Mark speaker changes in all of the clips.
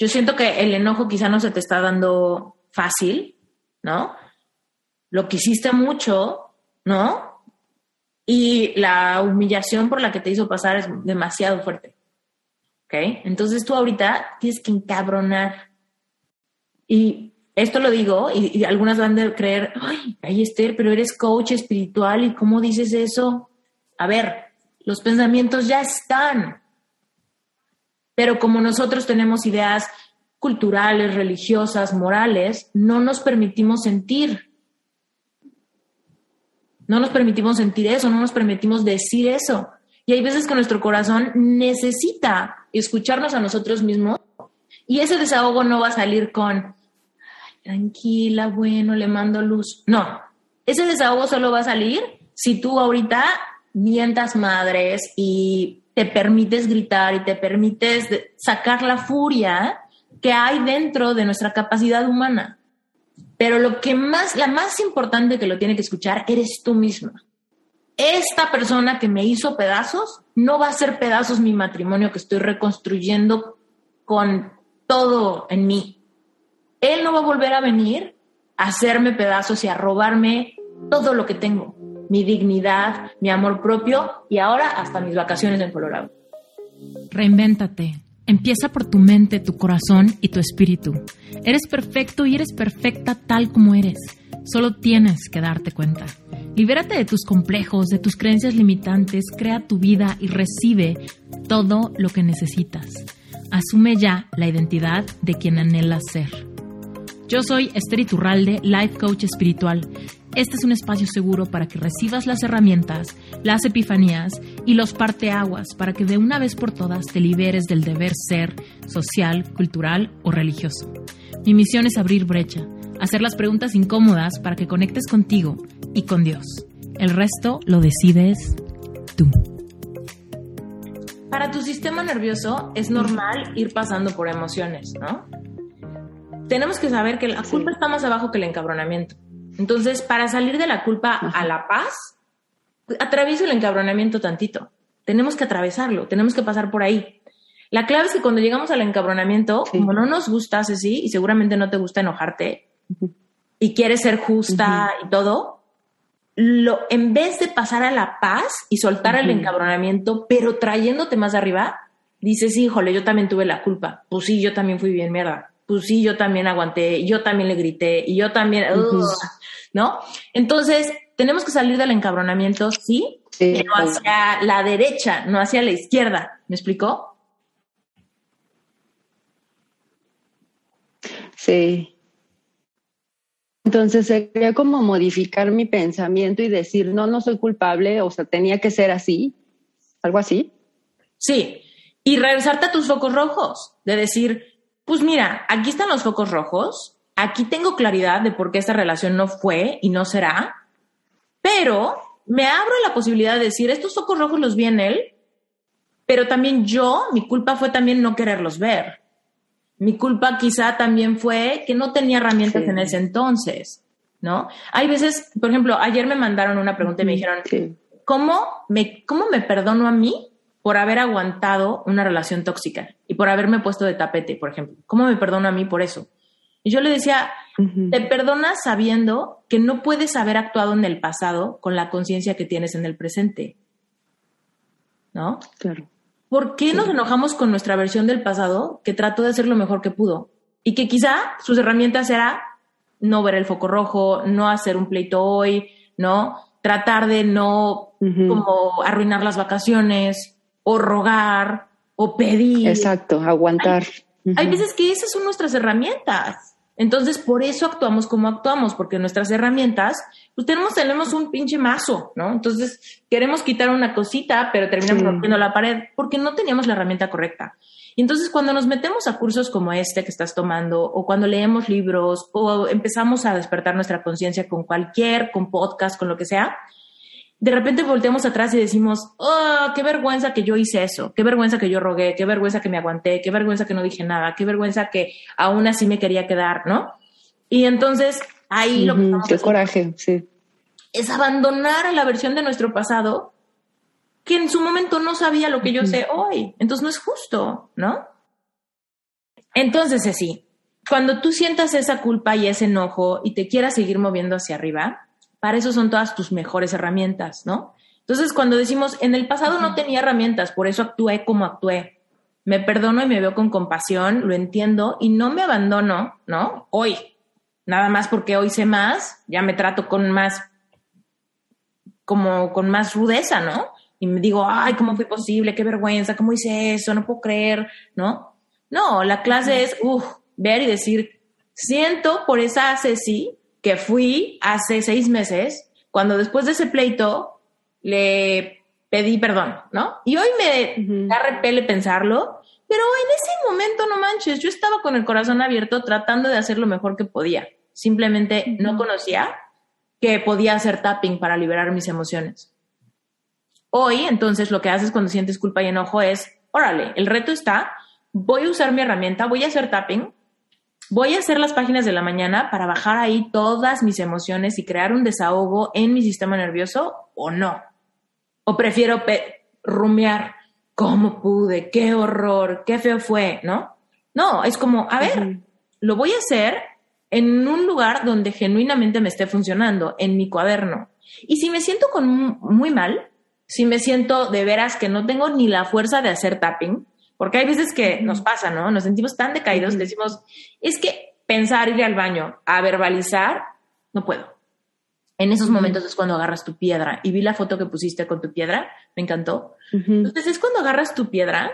Speaker 1: Yo siento que el enojo quizá no se te está dando fácil, ¿no? Lo quisiste mucho, ¿no? Y la humillación por la que te hizo pasar es demasiado fuerte. ¿Ok? Entonces tú ahorita tienes que encabronar. Y esto lo digo, y, algunas van a creer, ay, ay, Esther, pero eres coach espiritual, ¿y cómo dices eso? A ver, los pensamientos ya están. Pero como nosotros tenemos ideas culturales, religiosas, morales, no nos permitimos sentir. No nos permitimos sentir eso, no nos permitimos decir eso. Y hay veces que nuestro corazón necesita escucharnos a nosotros mismos y ese desahogo no va a salir con, tranquila, bueno, le mando luz. No, ese desahogo solo va a salir si tú ahorita mientas madres y te permites gritar y te permites sacar la furia que hay dentro de nuestra capacidad humana. Pero lo que más, la más importante que lo tiene que escuchar eres tú misma. Esta persona que me hizo pedazos no va a ser pedazos mi matrimonio que estoy reconstruyendo con todo en mí. Él no va a volver a venir a hacerme pedazos y a robarme todo lo que tengo mi dignidad, mi amor propio y ahora hasta mis vacaciones en Colorado.
Speaker 2: Reinvéntate. Empieza por tu mente, tu corazón y tu espíritu. Eres perfecto y eres perfecta tal como eres. Solo tienes que darte cuenta. Libérate de tus complejos, de tus creencias limitantes, crea tu vida y recibe todo lo que necesitas. Asume ya la identidad de quien anhelas ser. Yo soy Esther Iturralde, Life Coach Espiritual. Este es un espacio seguro para que recibas las herramientas, las epifanías y los parteaguas para que de una vez por todas te liberes del deber ser social, cultural o religioso. Mi misión es abrir brecha, hacer las preguntas incómodas para que conectes contigo y con Dios. El resto lo decides tú.
Speaker 1: Para tu sistema nervioso es normal ir pasando por emociones, ¿no? Tenemos que saber que la culpa está más abajo que el encabronamiento. Entonces, para salir de la culpa a la paz, atravieso el encabronamiento tantito. Tenemos que atravesarlo, tenemos que pasar por ahí. La clave es que cuando llegamos al encabronamiento, como no nos gusta, así y seguramente no te gusta enojarte, y quieres ser justa y todo, lo, en vez de pasar a la paz y soltar el encabronamiento, pero trayéndote más arriba, dices, híjole, yo también tuve la culpa. Pues sí, yo también fui bien mierda pues sí, yo también aguanté, yo también le grité y yo también, ¿no? Entonces, tenemos que salir del encabronamiento, sí, pero hacia la derecha, no hacia la izquierda. ¿Me explicó?
Speaker 3: Sí. Entonces sería como modificar mi pensamiento y decir, no, no soy culpable, o sea, tenía que ser así, algo así.
Speaker 1: Sí, y regresarte a tus focos rojos, de decir, pues mira, aquí están los focos rojos, aquí tengo claridad de por qué esta relación no fue y no será, pero me abro la posibilidad de decir, estos focos rojos los vi en él, pero también yo, mi culpa fue también no quererlos ver. Mi culpa quizá también fue que no tenía herramientas en ese entonces, ¿no? Hay veces, por ejemplo, ayer me mandaron una pregunta y me dijeron, ¿cómo, me, ¿cómo me perdono a mí por haber aguantado una relación tóxica por haberme puesto de tapete, por ejemplo. ¿Cómo me perdono a mí por eso? Y yo le decía, te perdonas sabiendo que no puedes haber actuado en el pasado con la conciencia que tienes en el presente. ¿No?
Speaker 3: Claro.
Speaker 1: ¿Por qué nos enojamos con nuestra versión del pasado que trató de hacer lo mejor que pudo? Y que quizá sus herramientas era no ver el foco rojo, no hacer un pleito hoy, ¿no? Tratar de no como arruinar las vacaciones, o rogar o pedir.
Speaker 3: Exacto, aguantar.
Speaker 1: Hay, veces que esas son nuestras herramientas. Entonces, por eso actuamos como actuamos, porque nuestras herramientas, pues tenemos, tenemos un pinche mazo, ¿no? Entonces, queremos quitar una cosita, pero terminamos rompiendo la pared, porque no teníamos la herramienta correcta. Y entonces, cuando nos metemos a cursos como este que estás tomando, o cuando leemos libros, o empezamos a despertar nuestra conciencia con cualquier, con podcast, con lo que sea, de repente volteamos atrás y decimos, oh, qué vergüenza que yo hice eso, qué vergüenza que yo rogué, qué vergüenza que me aguanté, qué vergüenza que no dije nada, qué vergüenza que aún así me quería quedar, ¿no? Y entonces ahí lo que
Speaker 3: Qué coraje, sí.
Speaker 1: Es abandonar a la versión de nuestro pasado que en su momento no sabía lo que yo sé hoy. Entonces no es justo, ¿no? Entonces, así, cuando tú sientas esa culpa y ese enojo y te quieras seguir moviendo hacia arriba, para eso son todas tus mejores herramientas, ¿no? Entonces, cuando decimos, en el pasado no tenía herramientas, por eso actué como actué, me perdono y me veo con compasión, lo entiendo y no me abandono, ¿no? Hoy, nada más porque hoy sé más, ya me trato con más, como con más rudeza, ¿no? Y me digo, ay, ¿cómo fue posible? Qué vergüenza, ¿cómo hice eso? No puedo creer, ¿no? No, la clase es, uff, ver y decir, siento por esa Ceci que fui hace seis meses, cuando después de ese pleito le pedí perdón, ¿no? Y hoy me da repele pensarlo, pero en ese momento no manches, yo estaba con el corazón abierto tratando de hacer lo mejor que podía. Simplemente no conocía que podía hacer tapping para liberar mis emociones. Hoy, entonces, lo que haces cuando sientes culpa y enojo es, órale, el reto está, voy a usar mi herramienta, voy a hacer tapping, voy a hacer las páginas de la mañana para bajar ahí todas mis emociones y crear un desahogo en mi sistema nervioso o no. O prefiero rumiar, ¿cómo pude? ¿Qué horror? ¿Qué feo fue? ¿No? No, es como, a ver, lo voy a hacer en un lugar donde genuinamente me esté funcionando, en mi cuaderno. Y si me siento con muy mal, si me siento de veras que no tengo ni la fuerza de hacer tapping, porque hay veces que nos pasa, ¿no? Nos sentimos tan decaídos, decimos, es que pensar, ir al baño, a verbalizar, no puedo. En esos momentos es cuando agarras tu piedra. Y vi la foto que pusiste con tu piedra, me encantó. Entonces es cuando agarras tu piedra,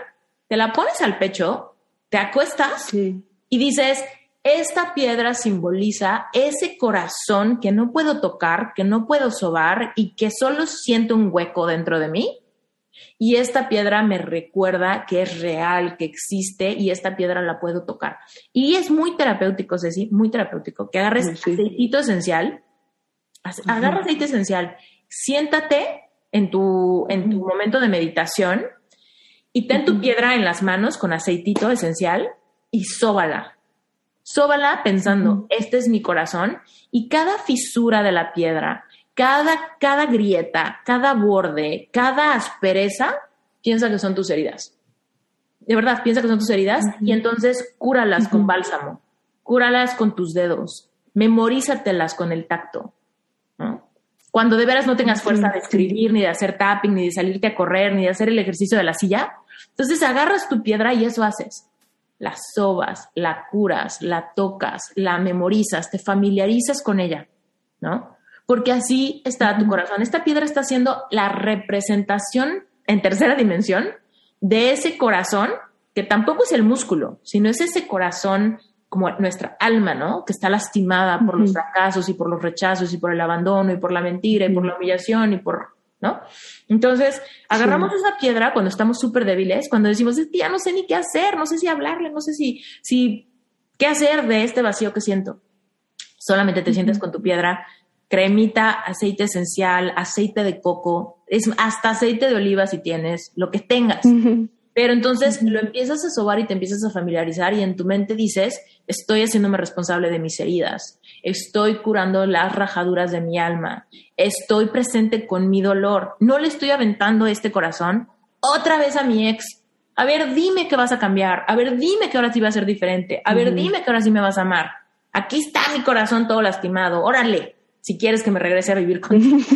Speaker 1: te la pones al pecho, te acuestas y dices, esta piedra simboliza ese corazón que no puedo tocar, que no puedo sobar y que solo siento un hueco dentro de mí. Y esta piedra me recuerda que es real, que existe y esta piedra la puedo tocar. Y es muy terapéutico, Ceci, muy terapéutico, que agarres aceitito esencial, agarra aceite esencial, siéntate en tu, en tu momento de meditación y ten tu piedra en las manos con aceitito esencial y sóbala. Sóbala pensando, este es mi corazón y cada fisura de la piedra, cada, cada grieta, cada borde, cada aspereza, piensa que son tus heridas. De verdad, piensa que son tus heridas y entonces cúralas con bálsamo, cúralas con tus dedos, memorízatelas con el tacto. Cuando de veras no tengas fuerza de escribir, ni de hacer tapping, ni de salirte a correr, ni de hacer el ejercicio de la silla, entonces agarras tu piedra y eso haces la sobas, la curas, la tocas, la memorizas, te familiarizas con ella, ¿no? Porque así está tu corazón. Esta piedra está siendo la representación en tercera dimensión de ese corazón que tampoco es el músculo, sino es ese corazón como nuestra alma, ¿no? Que está lastimada por los fracasos y por los rechazos y por el abandono y por la mentira y por la humillación y por ¿no? Entonces, agarramos esa piedra cuando estamos súper débiles, cuando decimos, es que ya no sé ni qué hacer, no sé si hablarle, no sé si, si, qué hacer de este vacío que siento. Solamente te sientes con tu piedra, cremita, aceite esencial, aceite de coco, es hasta aceite de oliva si tienes, lo que tengas. Pero entonces lo empiezas a sobar y te empiezas a familiarizar y en tu mente dices, estoy haciéndome responsable de mis heridas, estoy curando las rajaduras de mi alma, estoy presente con mi dolor, no le estoy aventando este corazón otra vez a mi ex. A ver, dime que vas a cambiar, a ver, dime que ahora sí va a ser diferente, a ver, dime que ahora sí me vas a amar. Aquí está mi corazón todo lastimado, órale, si quieres que me regrese a vivir contigo.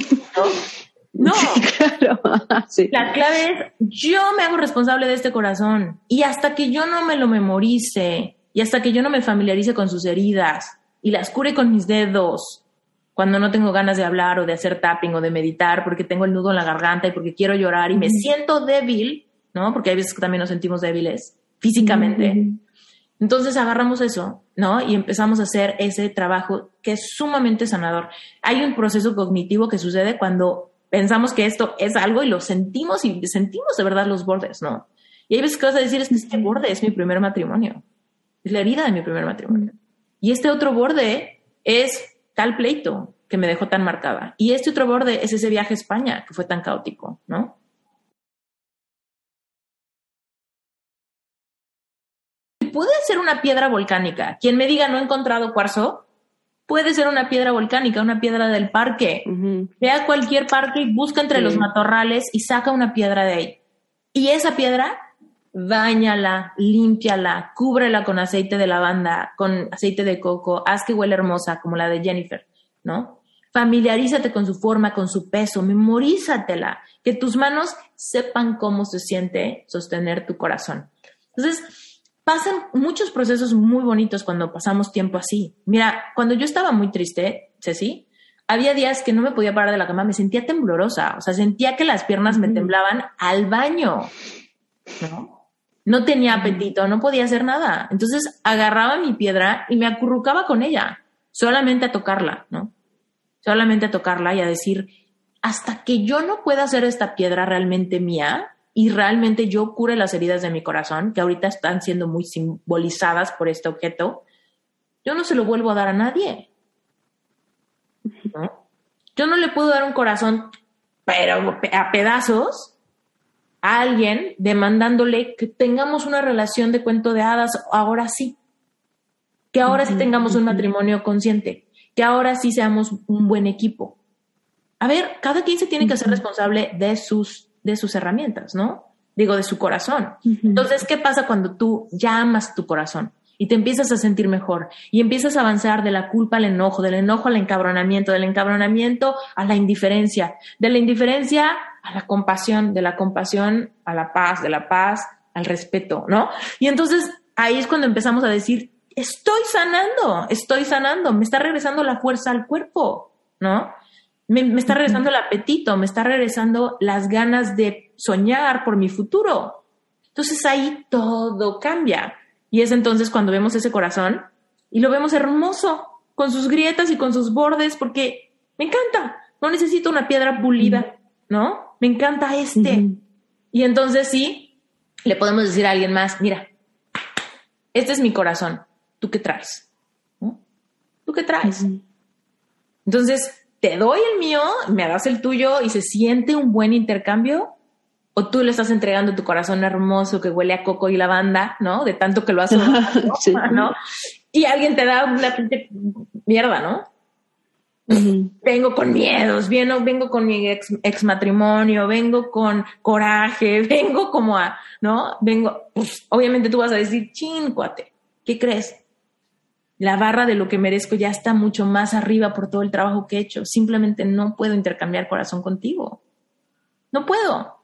Speaker 1: No, la clave es yo me hago responsable de este corazón y hasta que yo no me lo memorice y hasta que yo no me familiarice con sus heridas y las cure con mis dedos cuando no tengo ganas de hablar o de hacer tapping o de meditar porque tengo el nudo en la garganta y porque quiero llorar y me siento débil, ¿no? Porque hay veces que también nos sentimos débiles físicamente. Entonces agarramos eso, ¿no? Y empezamos a hacer ese trabajo que es sumamente sanador. Hay un proceso cognitivo que sucede cuando pensamos que esto es algo y lo sentimos y sentimos de verdad los bordes, ¿no? Y hay veces que vas a decir, es que este borde es mi primer matrimonio, es la herida de mi primer matrimonio. Y este otro borde es tal pleito que me dejó tan marcada. Y este otro borde es ese viaje a España que fue tan caótico, ¿no? Puede ser una piedra volcánica. Quien me diga no he encontrado cuarzo, Puede ser una piedra volcánica, una piedra del parque. Ve a cualquier parque y busca entre los matorrales y saca una piedra de ahí. Y esa piedra Báñala, límpiala, cúbrela con aceite de lavanda, con aceite de coco, haz que huele hermosa como la de Jennifer, ¿no? Familiarízate con su forma, con su peso, memorízatela, que tus manos sepan cómo se siente sostener tu corazón. Entonces, pasan muchos procesos muy bonitos cuando pasamos tiempo así. Mira, cuando yo estaba muy triste, Ceci, había días que no me podía parar de la cama, me sentía temblorosa, o sea, sentía que las piernas me temblaban al baño, ¿no? No tenía apetito, no podía hacer nada. Entonces agarraba mi piedra y me acurrucaba con ella, solamente a tocarla, ¿no? Solamente a tocarla y a decir, hasta que yo no pueda hacer esta piedra realmente mía y realmente yo cure las heridas de mi corazón, que ahorita están siendo muy simbolizadas por este objeto, yo no se lo vuelvo a dar a nadie. Yo no le puedo dar un corazón, pero a pedazos, a alguien demandándole que tengamos una relación de cuento de hadas, ahora sí. Que ahora sí tengamos un matrimonio consciente, que ahora sí seamos un buen equipo. A ver, cada quien se tiene que ser responsable de sus, de sus herramientas, ¿no? Digo, de su corazón. Entonces, ¿qué pasa cuando tú llamas tu corazón? y te empiezas a sentir mejor y empiezas a avanzar de la culpa al enojo, del enojo al encabronamiento, del encabronamiento a la indiferencia, de la indiferencia a la compasión, de la compasión a la paz, de la paz al respeto, ¿no? Y entonces ahí es cuando empezamos a decir, estoy sanando, estoy sanando, me está regresando la fuerza al cuerpo, ¿no? Me, me está regresando el apetito, me está regresando las ganas de soñar por mi futuro. Entonces ahí todo cambia. Y es entonces cuando vemos ese corazón y lo vemos hermoso, con sus grietas y con sus bordes, porque me encanta, no necesito una piedra pulida, ¿no? Me encanta este. Y entonces sí, le podemos decir a alguien más, mira, este es mi corazón, ¿tú qué traes? ¿Tú qué traes? Entonces, te doy el mío, me das el tuyo y se siente un buen intercambio o tú le estás entregando tu corazón hermoso que huele a coco y lavanda, ¿no? De tanto que lo haces, ¿no? Y alguien te da una mierda, ¿no? Vengo con miedos, vengo, vengo con mi ex, matrimonio, vengo con coraje, vengo como a, ¿no? Vengo, pues obviamente tú vas a decir, chin, cuate, ¿qué crees? La barra de lo que merezco ya está mucho más arriba por todo el trabajo que he hecho. Simplemente no puedo intercambiar corazón contigo. No puedo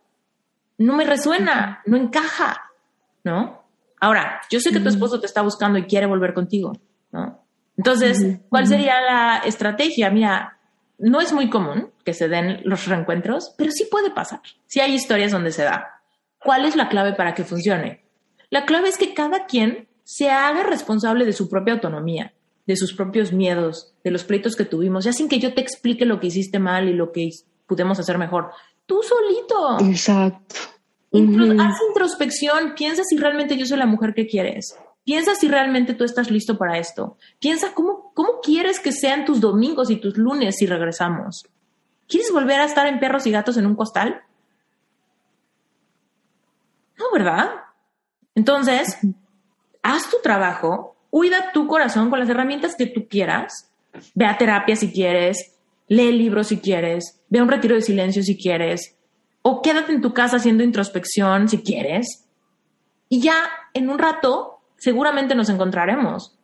Speaker 1: no me resuena, no encaja, ¿no? Ahora, yo sé que tu esposo te está buscando y quiere volver contigo, ¿no? Entonces, ¿cuál sería la estrategia? Mira, no es muy común que se den los reencuentros, pero sí puede pasar. Sí hay historias donde se da. ¿Cuál es la clave para que funcione? La clave es que cada quien se haga responsable de su propia autonomía, de sus propios miedos, de los pleitos que tuvimos, ya sin que yo te explique lo que hiciste mal y lo que pudimos hacer mejor tú solito.
Speaker 3: Exacto.
Speaker 1: Haz introspección, piensa si realmente yo soy la mujer que quieres. Piensa si realmente tú estás listo para esto. Piensa cómo, cómo quieres que sean tus domingos y tus lunes si regresamos. ¿Quieres volver a estar en perros y gatos en un costal? No, ¿verdad? Entonces, haz tu trabajo, cuida tu corazón con las herramientas que tú quieras. Ve a terapia si quieres, lee libros si quieres, ve a un retiro de silencio si quieres, o quédate en tu casa haciendo introspección si quieres. Y ya en un rato seguramente nos encontraremos.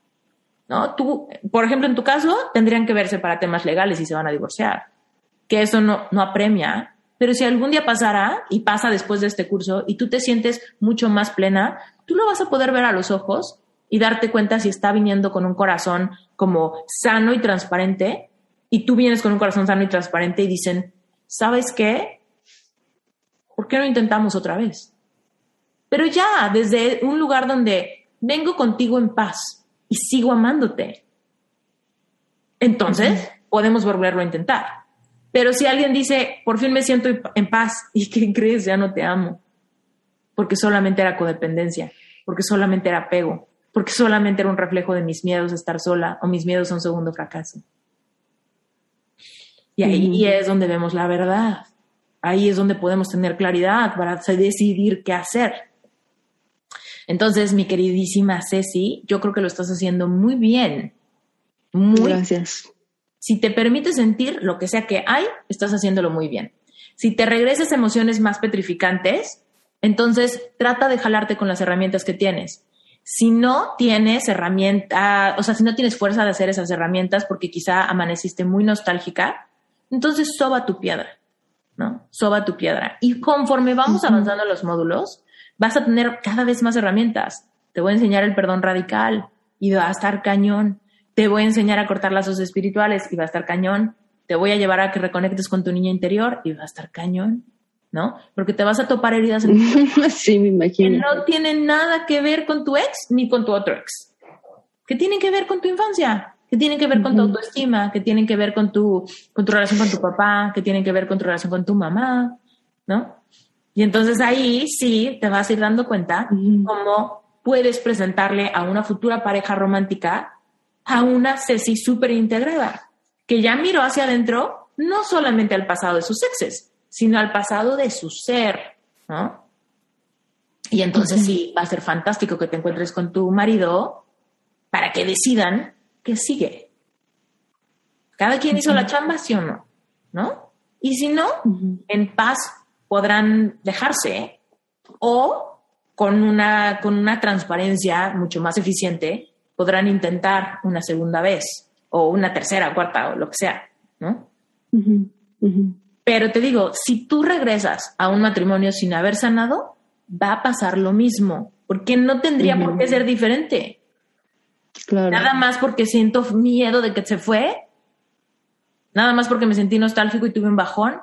Speaker 1: ¿No? Tú, por ejemplo, en tu caso, tendrían que verse para temas legales y se van a divorciar. Que eso no, no apremia. Pero si algún día pasara y pasa después de este curso y tú te sientes mucho más plena, tú lo vas a poder ver a los ojos y darte cuenta si está viniendo con un corazón como sano y transparente y tú vienes con un corazón sano y transparente y dicen, ¿sabes qué? ¿Por qué no intentamos otra vez? Pero ya, desde un lugar donde vengo contigo en paz y sigo amándote. Entonces, podemos volverlo a intentar. Pero si alguien dice, por fin me siento en paz, ¿y qué crees? Ya no te amo. Porque solamente era codependencia, porque solamente era apego, porque solamente era un reflejo de mis miedos a estar sola o mis miedos a un segundo fracaso. Y ahí es donde vemos la verdad. Ahí es donde podemos tener claridad para decidir qué hacer. Entonces, mi queridísima Ceci, yo creo que lo estás haciendo muy bien. Muy
Speaker 3: Gracias.
Speaker 1: Si te permite sentir lo que sea que hay, estás haciéndolo muy bien. Si te regresas emociones más petrificantes, Entonces, trata de jalarte con las herramientas que tienes. Si no tienes herramienta, o sea, si no tienes fuerza de hacer esas herramientas porque quizá amaneciste muy nostálgica, entonces soba tu piedra, ¿no? Soba tu piedra. Y conforme vamos avanzando los módulos, vas a tener cada vez más herramientas. Te voy a enseñar el perdón radical y va a estar cañón. Te voy a enseñar a cortar lazos espirituales y va a estar cañón. Te voy a llevar a que reconectes con tu niña interior y va a estar cañón. ¿No? Porque te vas a topar heridas en
Speaker 3: sí, me imagino.
Speaker 1: que no tienen nada que ver con tu ex ni con tu otro ex. Que tienen que ver con tu infancia, que tienen que ver con tu autoestima, que tienen que ver con tu, con tu relación con tu papá, que tienen que ver con tu relación con tu mamá, ¿no? Y entonces ahí sí te vas a ir dando cuenta cómo puedes presentarle a una futura pareja romántica a una Ceci súper integrada, que ya miró hacia adentro no solamente al pasado de sus exes, sino al pasado de su ser, ¿no? Y entonces sí, va a ser fantástico que te encuentres con tu marido para que decidan qué sigue. Cada quien hizo la chamba, sí o no, ¿no? Y si no, en paz podrán dejarse o con una, con una transparencia mucho más eficiente podrán intentar una segunda vez o una tercera, cuarta o lo que sea, ¿no? Pero te digo, si tú regresas a un matrimonio sin haber sanado, va a pasar lo mismo, porque no tendría por qué ser diferente. Nada más porque siento miedo de que se fue, nada más porque me sentí nostálgico y tuve un bajón,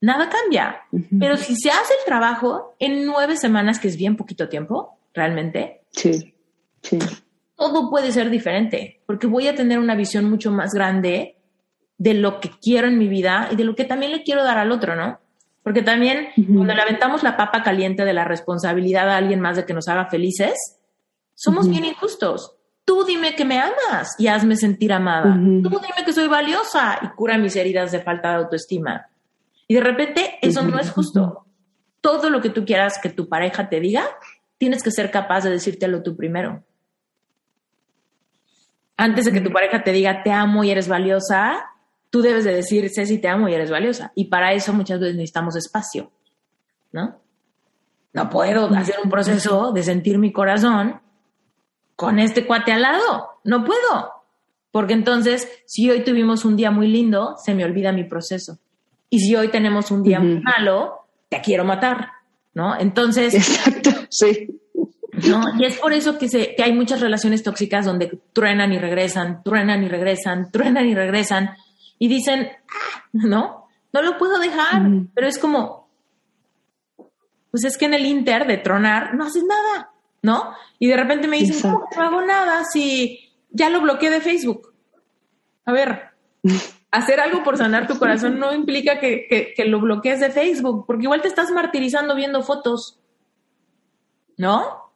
Speaker 1: nada cambia. Pero si se hace el trabajo en nueve semanas, que es bien poquito tiempo, realmente,
Speaker 3: sí, sí.
Speaker 1: todo puede ser diferente, porque voy a tener una visión mucho más grande de lo que quiero en mi vida y de lo que también le quiero dar al otro, ¿no? Porque también cuando le aventamos la papa caliente de la responsabilidad a alguien más de que nos haga felices, somos bien injustos. Tú dime que me amas y hazme sentir amada. Tú dime que soy valiosa y cura mis heridas de falta de autoestima. Y de repente eso no es justo. Todo lo que tú quieras que tu pareja te diga, tienes que ser capaz de decírtelo tú primero. Antes de que tu pareja te diga te amo y eres valiosa, tú debes de decir, Ceci, te amo y eres valiosa. Y para eso muchas veces necesitamos espacio, ¿no? No puedo hacer un proceso de sentir mi corazón con este cuate al lado. No puedo. Porque entonces, si hoy tuvimos un día muy lindo, se me olvida mi proceso. Y si hoy tenemos un día muy malo, te quiero matar, ¿no? Entonces...
Speaker 3: Exacto, sí.
Speaker 1: ¿no? Y es por eso que, se, que hay muchas relaciones tóxicas donde truenan y regresan, truenan y regresan, truenan y regresan, y dicen, ah, no, no lo puedo dejar, pero es como, pues es que en el Inter de tronar no haces nada, ¿no? Y de repente me dicen, no, no hago nada si ya lo bloqueé de Facebook. A ver, hacer algo por sanar tu corazón no implica que, que, lo bloquees de Facebook, porque igual te estás martirizando viendo fotos, ¿no?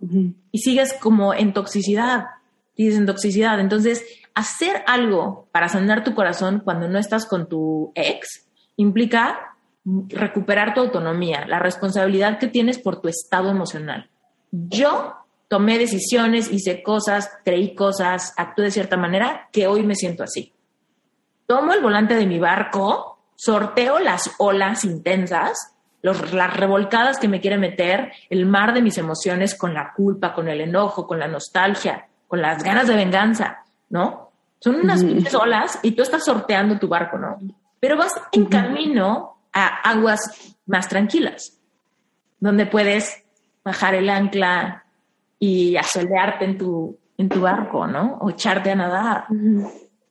Speaker 1: Y sigues como en toxicidad, sigues en toxicidad. Entonces, hacer algo para sanar tu corazón cuando no estás con tu ex implica recuperar tu autonomía, la responsabilidad que tienes por tu estado emocional. Yo tomé decisiones, hice cosas, creí cosas, actué de cierta manera que hoy me siento así. Tomo el volante de mi barco, sorteo las olas intensas, las revolcadas que me quiere meter, el mar de mis emociones con la culpa, con el enojo, con la nostalgia, con las ganas de venganza, ¿no? Son unas pinches olas y tú estás sorteando tu barco, ¿no? Pero vas en camino a aguas más tranquilas, donde puedes bajar el ancla y asolearte en tu, en tu barco, ¿no? O echarte a nadar.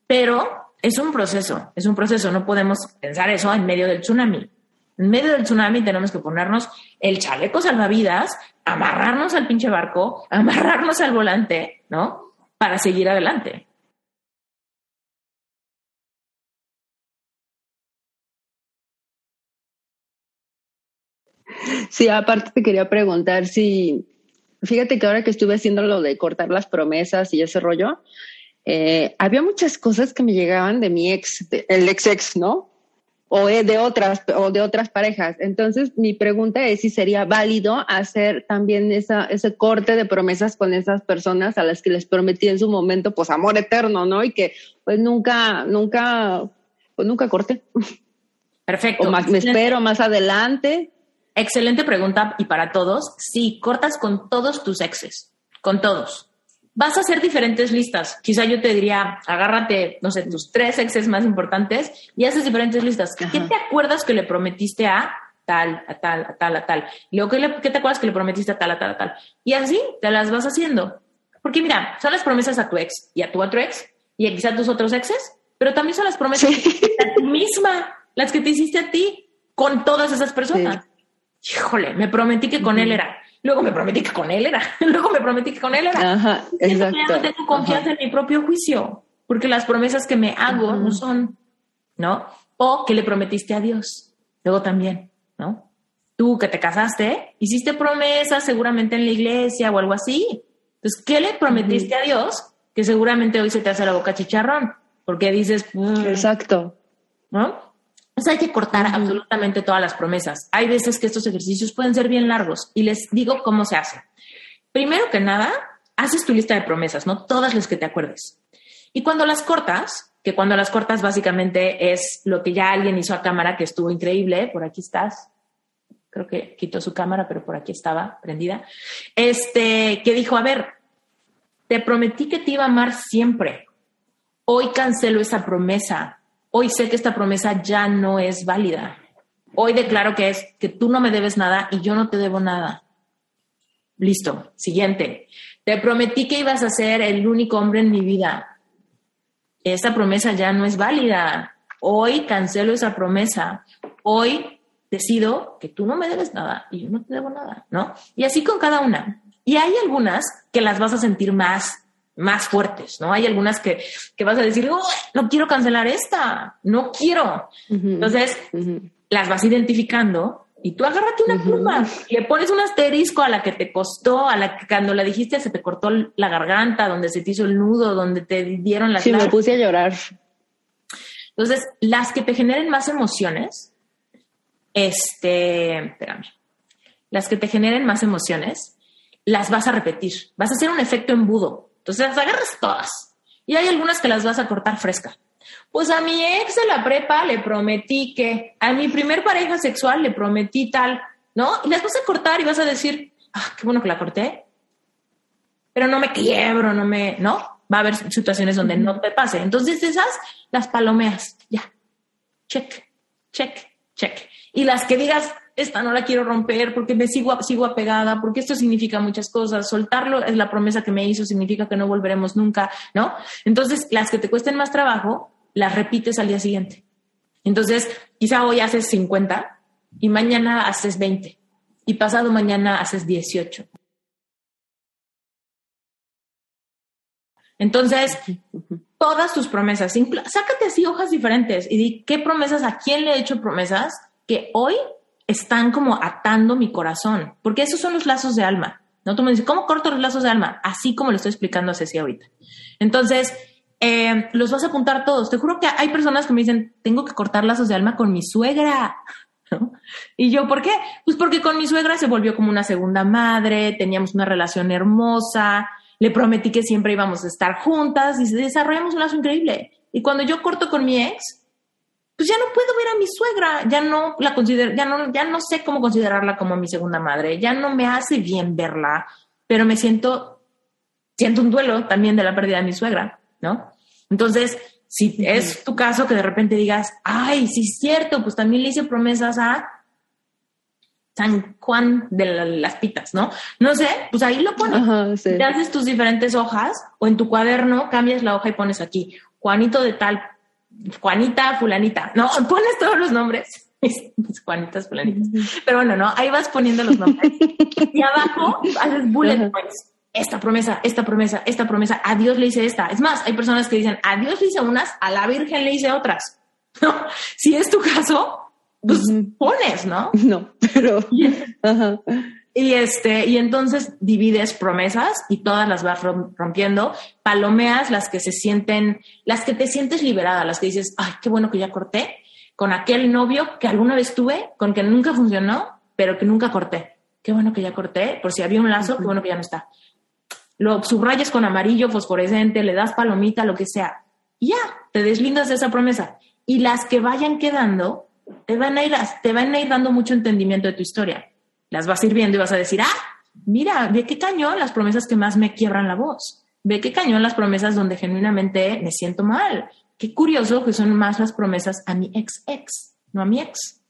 Speaker 1: Pero es un proceso, es un proceso, no podemos pensar eso en medio del tsunami. En medio del tsunami tenemos que ponernos el chaleco salvavidas, amarrarnos al pinche barco, amarrarnos al volante, ¿no? Para seguir adelante.
Speaker 3: Sí, aparte te quería preguntar si, fíjate que ahora que estuve haciendo lo de cortar las promesas y ese rollo, eh, había muchas cosas que me llegaban de mi ex, el ex ex, ¿no? O de otras, o de otras parejas. Entonces, mi pregunta es si sería válido hacer también esa, ese corte de promesas con esas personas a las que les prometí en su momento, pues amor eterno, ¿no? Y que pues nunca, nunca, pues nunca corté.
Speaker 1: Perfecto.
Speaker 3: O más, me espero más adelante
Speaker 1: excelente pregunta y para todos, sí, cortas con todos tus exes, con todos. Vas a hacer diferentes listas. Quizá yo te diría, agárrate, no sé, tus tres exes más importantes y haces diferentes listas. ¿Qué te acuerdas que le prometiste a tal, a tal, a tal, a tal? Y luego, ¿qué, ¿qué te acuerdas que le prometiste a tal, a tal, a tal? Y así te las vas haciendo. Porque mira, son las promesas a tu ex y a tu otro ex y quizá a tus otros exes, pero también son las promesas a ti misma, las que te hiciste a ti con todas esas personas. Híjole, me prometí que con él era. Luego me prometí que con él era. Luego me prometí que con él era.
Speaker 3: Ajá, exacto.
Speaker 1: no tengo confianza en mi propio juicio, porque las promesas que me hago no son, ¿no? O que le prometiste a Dios. Luego también, ¿no? Tú que te casaste, hiciste promesas seguramente en la iglesia o algo así. Entonces, ¿qué le prometiste a Dios? Que seguramente hoy se te hace la boca chicharrón, porque dices,
Speaker 3: mm", exacto,
Speaker 1: ¿no? Pues hay que cortar absolutamente todas las promesas. Hay veces que estos ejercicios pueden ser bien largos y les digo cómo se hace. Primero que nada, haces tu lista de promesas, ¿no? Todas las que te acuerdes. Y cuando las cortas, que cuando las cortas básicamente es lo que ya alguien hizo a cámara, que estuvo increíble, por aquí estás, creo que quitó su cámara, pero por aquí estaba prendida, este, que dijo, a ver, te prometí que te iba a amar siempre. Hoy cancelo esa promesa hoy sé que esta promesa ya no es válida. Hoy declaro que es que tú no me debes nada y yo no te debo nada. Listo. Siguiente. Te prometí que ibas a ser el único hombre en mi vida. Esa promesa ya no es válida. Hoy cancelo esa promesa. Hoy decido que tú no me debes nada y yo no te debo nada, ¿no? Y así con cada una. Y hay algunas que las vas a sentir más más fuertes, ¿no? Hay algunas que, que vas a decir, no quiero cancelar esta, no quiero. Entonces, las vas identificando y tú agárrate una pluma, le pones un asterisco a la que te costó, a la que cuando la dijiste se te cortó la garganta, donde se te hizo el nudo, donde te dieron las...
Speaker 3: Sí, me puse a llorar.
Speaker 1: Entonces, las que te generen más emociones, este, espérame, las que te generen más emociones, las vas a repetir, vas a hacer un efecto embudo. Entonces las agarras todas. Y hay algunas que las vas a cortar fresca. Pues a mi ex de la prepa le prometí que, a mi primer pareja sexual le prometí tal, ¿no? Y las vas a cortar y vas a decir, ah, qué bueno que la corté. Pero no me quiebro, no me, ¿no? Va a haber situaciones donde no te pase. Entonces esas, las palomeas, ya. Check, check, check. Y las que digas, esta no la quiero romper porque me sigo, sigo apegada, porque esto significa muchas cosas. Soltarlo es la promesa que me hizo, significa que no volveremos nunca, ¿no? Entonces, las que te cuesten más trabajo, las repites al día siguiente. Entonces, quizá hoy haces 50 y mañana haces 20 y pasado mañana haces 18. Entonces, todas tus promesas, sácate así hojas diferentes y di qué promesas, a quién le he hecho promesas que hoy están como atando mi corazón, porque esos son los lazos de alma. ¿no? Tú me dices, ¿cómo corto los lazos de alma? Así como lo estoy explicando a Ceci ahorita. Entonces, eh, los vas a apuntar todos. Te juro que hay personas que me dicen, tengo que cortar lazos de alma con mi suegra. Y yo, ¿por qué? Pues porque con mi suegra se volvió como una segunda madre, teníamos una relación hermosa, le prometí que siempre íbamos a estar juntas y desarrollamos un lazo increíble. Y cuando yo corto con mi ex, pues ya no puedo ver a mi suegra, ya no la considero, ya no, ya no sé cómo considerarla como mi segunda madre, ya no me hace bien verla, pero me siento, siento un duelo también de la pérdida de mi suegra, ¿no? Entonces, si es tu caso que de repente digas, ay, sí es cierto, pues también le hice promesas a San Juan de las pitas, ¿no? No sé, pues ahí lo pones. Te haces tus diferentes hojas o en tu cuaderno cambias la hoja y pones aquí, Juanito de tal Juanita, fulanita, no, pones todos los nombres. Juanitas, fulanitas. Pero bueno, no, ahí vas poniendo los nombres. y abajo haces bullet points. Esta promesa, esta promesa, esta promesa, a Dios le hice esta. Es más, hay personas que dicen, a Dios le hice unas, a la Virgen le hice otras. No, si es tu caso, pues pones, ¿no?
Speaker 3: No, pero... Ajá.
Speaker 1: Y este, y entonces divides promesas y todas las vas rompiendo, palomeas las que se sienten, las que te sientes liberada, las que dices, ay, qué bueno que ya corté, con aquel novio que alguna vez tuve, con que nunca funcionó, pero que nunca corté. Qué bueno que ya corté, por si había un lazo, qué bueno que ya no está. Lo subrayas con amarillo fosforescente, le das palomita, lo que sea. Y ya, te deslindas de esa promesa. Y las que vayan quedando, te van, a ir, te van a ir dando mucho entendimiento de tu historia. Las vas a ir viendo y vas a decir, ah, mira, ve qué cañón las promesas que más me quiebran la voz. Ve qué cañón las promesas donde genuinamente me siento mal. Qué curioso que son más las promesas a mi ex ex, no a mi ex.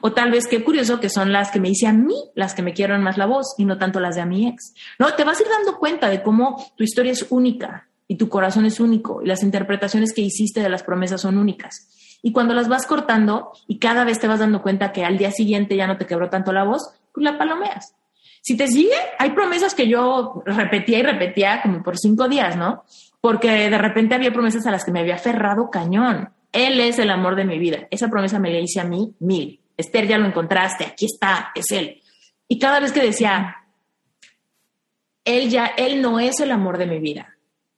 Speaker 1: O tal vez qué curioso que son las que me hice a mí las que me quiebran más la voz y no tanto las de a mi ex. No, te vas a ir dando cuenta de cómo tu historia es única y tu corazón es único y las interpretaciones que hiciste de las promesas son únicas. Y cuando las vas cortando y cada vez te vas dando cuenta que al día siguiente ya no te quebró tanto la voz, la palomeas. Si te sigue, hay promesas que yo repetía y repetía como por cinco días, ¿no? Porque de repente había promesas a las que me había aferrado cañón. Él es el amor de mi vida. Esa promesa me la hice a mí mil. Esther, ya lo encontraste, aquí está, es él. Y cada vez que decía, él ya, él no es el amor de mi vida.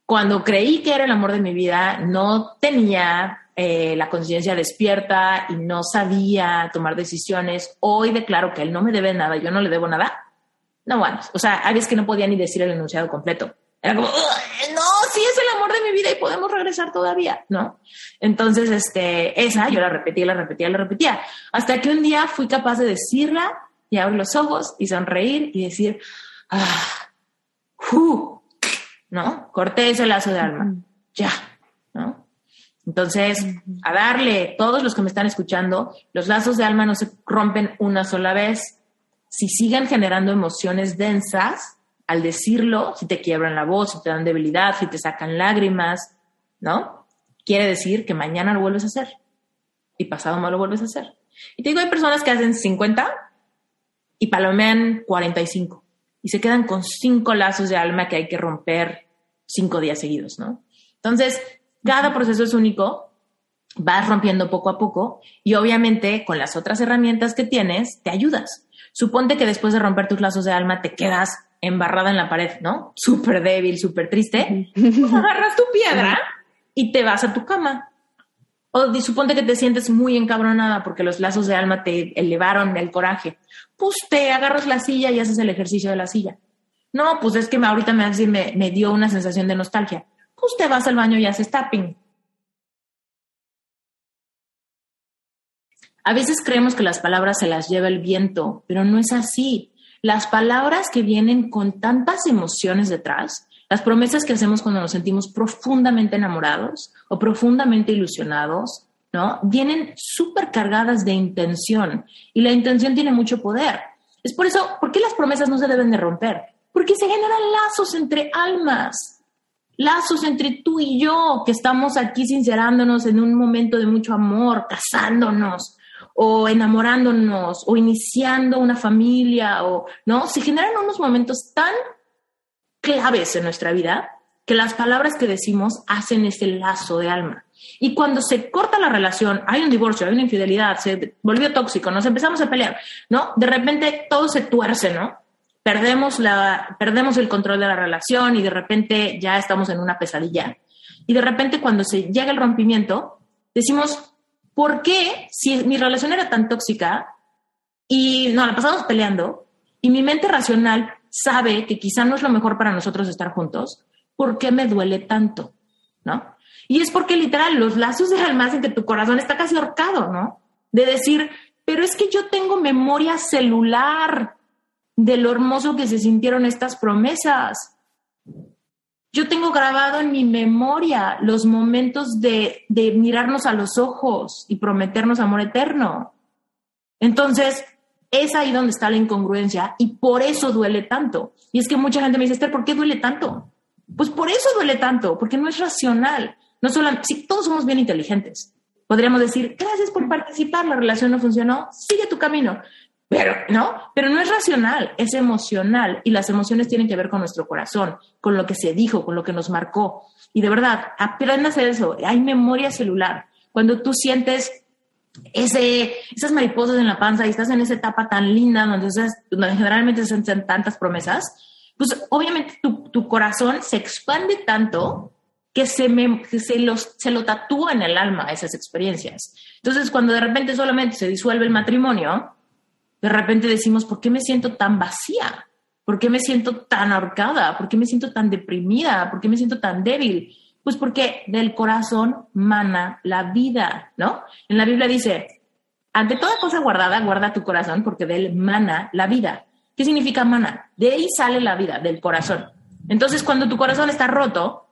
Speaker 1: Cuando creí que era el amor de mi vida, no tenía eh, la conciencia despierta y no sabía tomar decisiones. Hoy declaro que él no me debe nada, yo no le debo nada no, bueno, o sea, hay veces que no podía ni decir el enunciado completo. Era como, no, sí es el amor de mi vida y podemos regresar todavía, ¿no? Entonces, este, esa yo la repetía, la repetía, la repetía, hasta que un día fui capaz de decirla y abrir los ojos y sonreír y decir, ah, ¿no? Corté ese lazo de alma, ya, ¿no? Entonces, a darle, todos los que me están escuchando, los lazos de alma no se rompen una sola vez, si siguen generando emociones densas, al decirlo, si te quiebran la voz, si te dan debilidad, si te sacan lágrimas, ¿no? Quiere decir que mañana lo vuelves a hacer y pasado no lo vuelves a hacer. Y te digo, hay personas que hacen 50 y palomean 45 y se quedan con cinco lazos de alma que hay que romper cinco días seguidos, ¿no? Entonces, cada proceso es único, vas rompiendo poco a poco y obviamente con las otras herramientas que tienes, te ayudas. Suponte que después de romper tus lazos de alma te quedas embarrada en la pared, ¿no? Súper débil, súper triste. Pues agarras tu piedra y te vas a tu cama. O suponte que te sientes muy encabronada porque los lazos de alma te elevaron el coraje. Pues te agarras la silla y haces el ejercicio de la silla. No, pues es que ahorita me, me, me dio una sensación de nostalgia. Pues te vas al baño y haces tapping. A veces creemos que las palabras se las lleva el viento, pero no es así. Las palabras que vienen con tantas emociones detrás, las promesas que hacemos cuando nos sentimos profundamente enamorados o profundamente ilusionados, ¿no? Vienen súper cargadas de intención y la intención tiene mucho poder. Es por eso, ¿por qué las promesas no se deben de romper? Porque se generan lazos entre almas, lazos entre tú y yo, que estamos aquí sincerándonos en un momento de mucho amor, casándonos, o enamorándonos o iniciando una familia o no, se generan unos momentos tan claves en nuestra vida que las palabras que decimos hacen ese lazo de alma. Y cuando se corta la relación, hay un divorcio, hay una infidelidad, se volvió tóxico, nos empezamos a pelear, ¿no? De repente todo se tuerce, ¿no? Perdemos, la, perdemos el control de la relación y de repente ya estamos en una pesadilla. Y de repente cuando se llega el rompimiento, decimos, ¿por qué si mi relación era tan tóxica y no, la pasamos peleando y mi mente racional sabe que quizá no es lo mejor para nosotros estar juntos, ¿por qué me duele tanto? ¿No? Y es porque literal los lazos de alma en que tu corazón está casi ahorcado, ¿no? De decir, pero es que yo tengo memoria celular de lo hermoso que se sintieron estas promesas yo tengo grabado en mi memoria los momentos de, mirarnos a los ojos y prometernos amor eterno. Entonces, es ahí donde está la incongruencia y por eso duele tanto. Y es que mucha gente me dice, Esther, ¿por qué duele tanto? Pues por eso duele tanto, porque no es racional. No solo, si todos somos bien inteligentes, podríamos decir, gracias por participar, la relación no funcionó, sigue tu camino. Pero, ¿no? Pero no es racional, es emocional y las emociones tienen que ver con nuestro corazón, con lo que se dijo, con lo que nos marcó. Y de verdad, aprende a hacer eso. Hay memoria celular. Cuando tú sientes ese, esas mariposas en la panza y estás en esa etapa tan linda donde, donde generalmente se hacen tantas promesas, pues obviamente tu, tu corazón se expande tanto que se, me, que se, los, se lo tatúa en el alma esas experiencias. Entonces, cuando de repente solamente se disuelve el matrimonio, de repente decimos, ¿por qué me siento tan vacía? ¿Por qué me siento tan ahorcada? ¿Por qué me siento tan deprimida? ¿Por qué me siento tan débil? Pues porque del corazón mana la vida, ¿no? En la Biblia dice, ante toda cosa guardada, guarda tu corazón porque de él mana la vida. ¿Qué significa mana? De ahí sale la vida, del corazón. Entonces, cuando tu corazón está roto,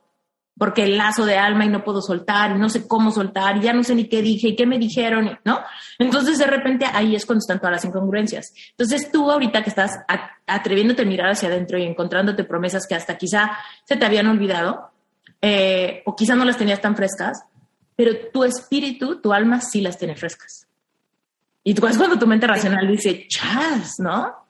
Speaker 1: porque el lazo de alma y no puedo soltar y no sé cómo soltar y ya no sé ni qué dije y qué me dijeron, ¿no? Entonces de repente ahí es cuando están todas las incongruencias. Entonces tú ahorita que estás atreviéndote a mirar hacia adentro y encontrándote promesas que hasta quizá se te habían olvidado eh, o quizá no las tenías tan frescas, pero tu espíritu, tu alma sí las tiene frescas. Y tú es cuando tu mente racional dice, chas, ¿no?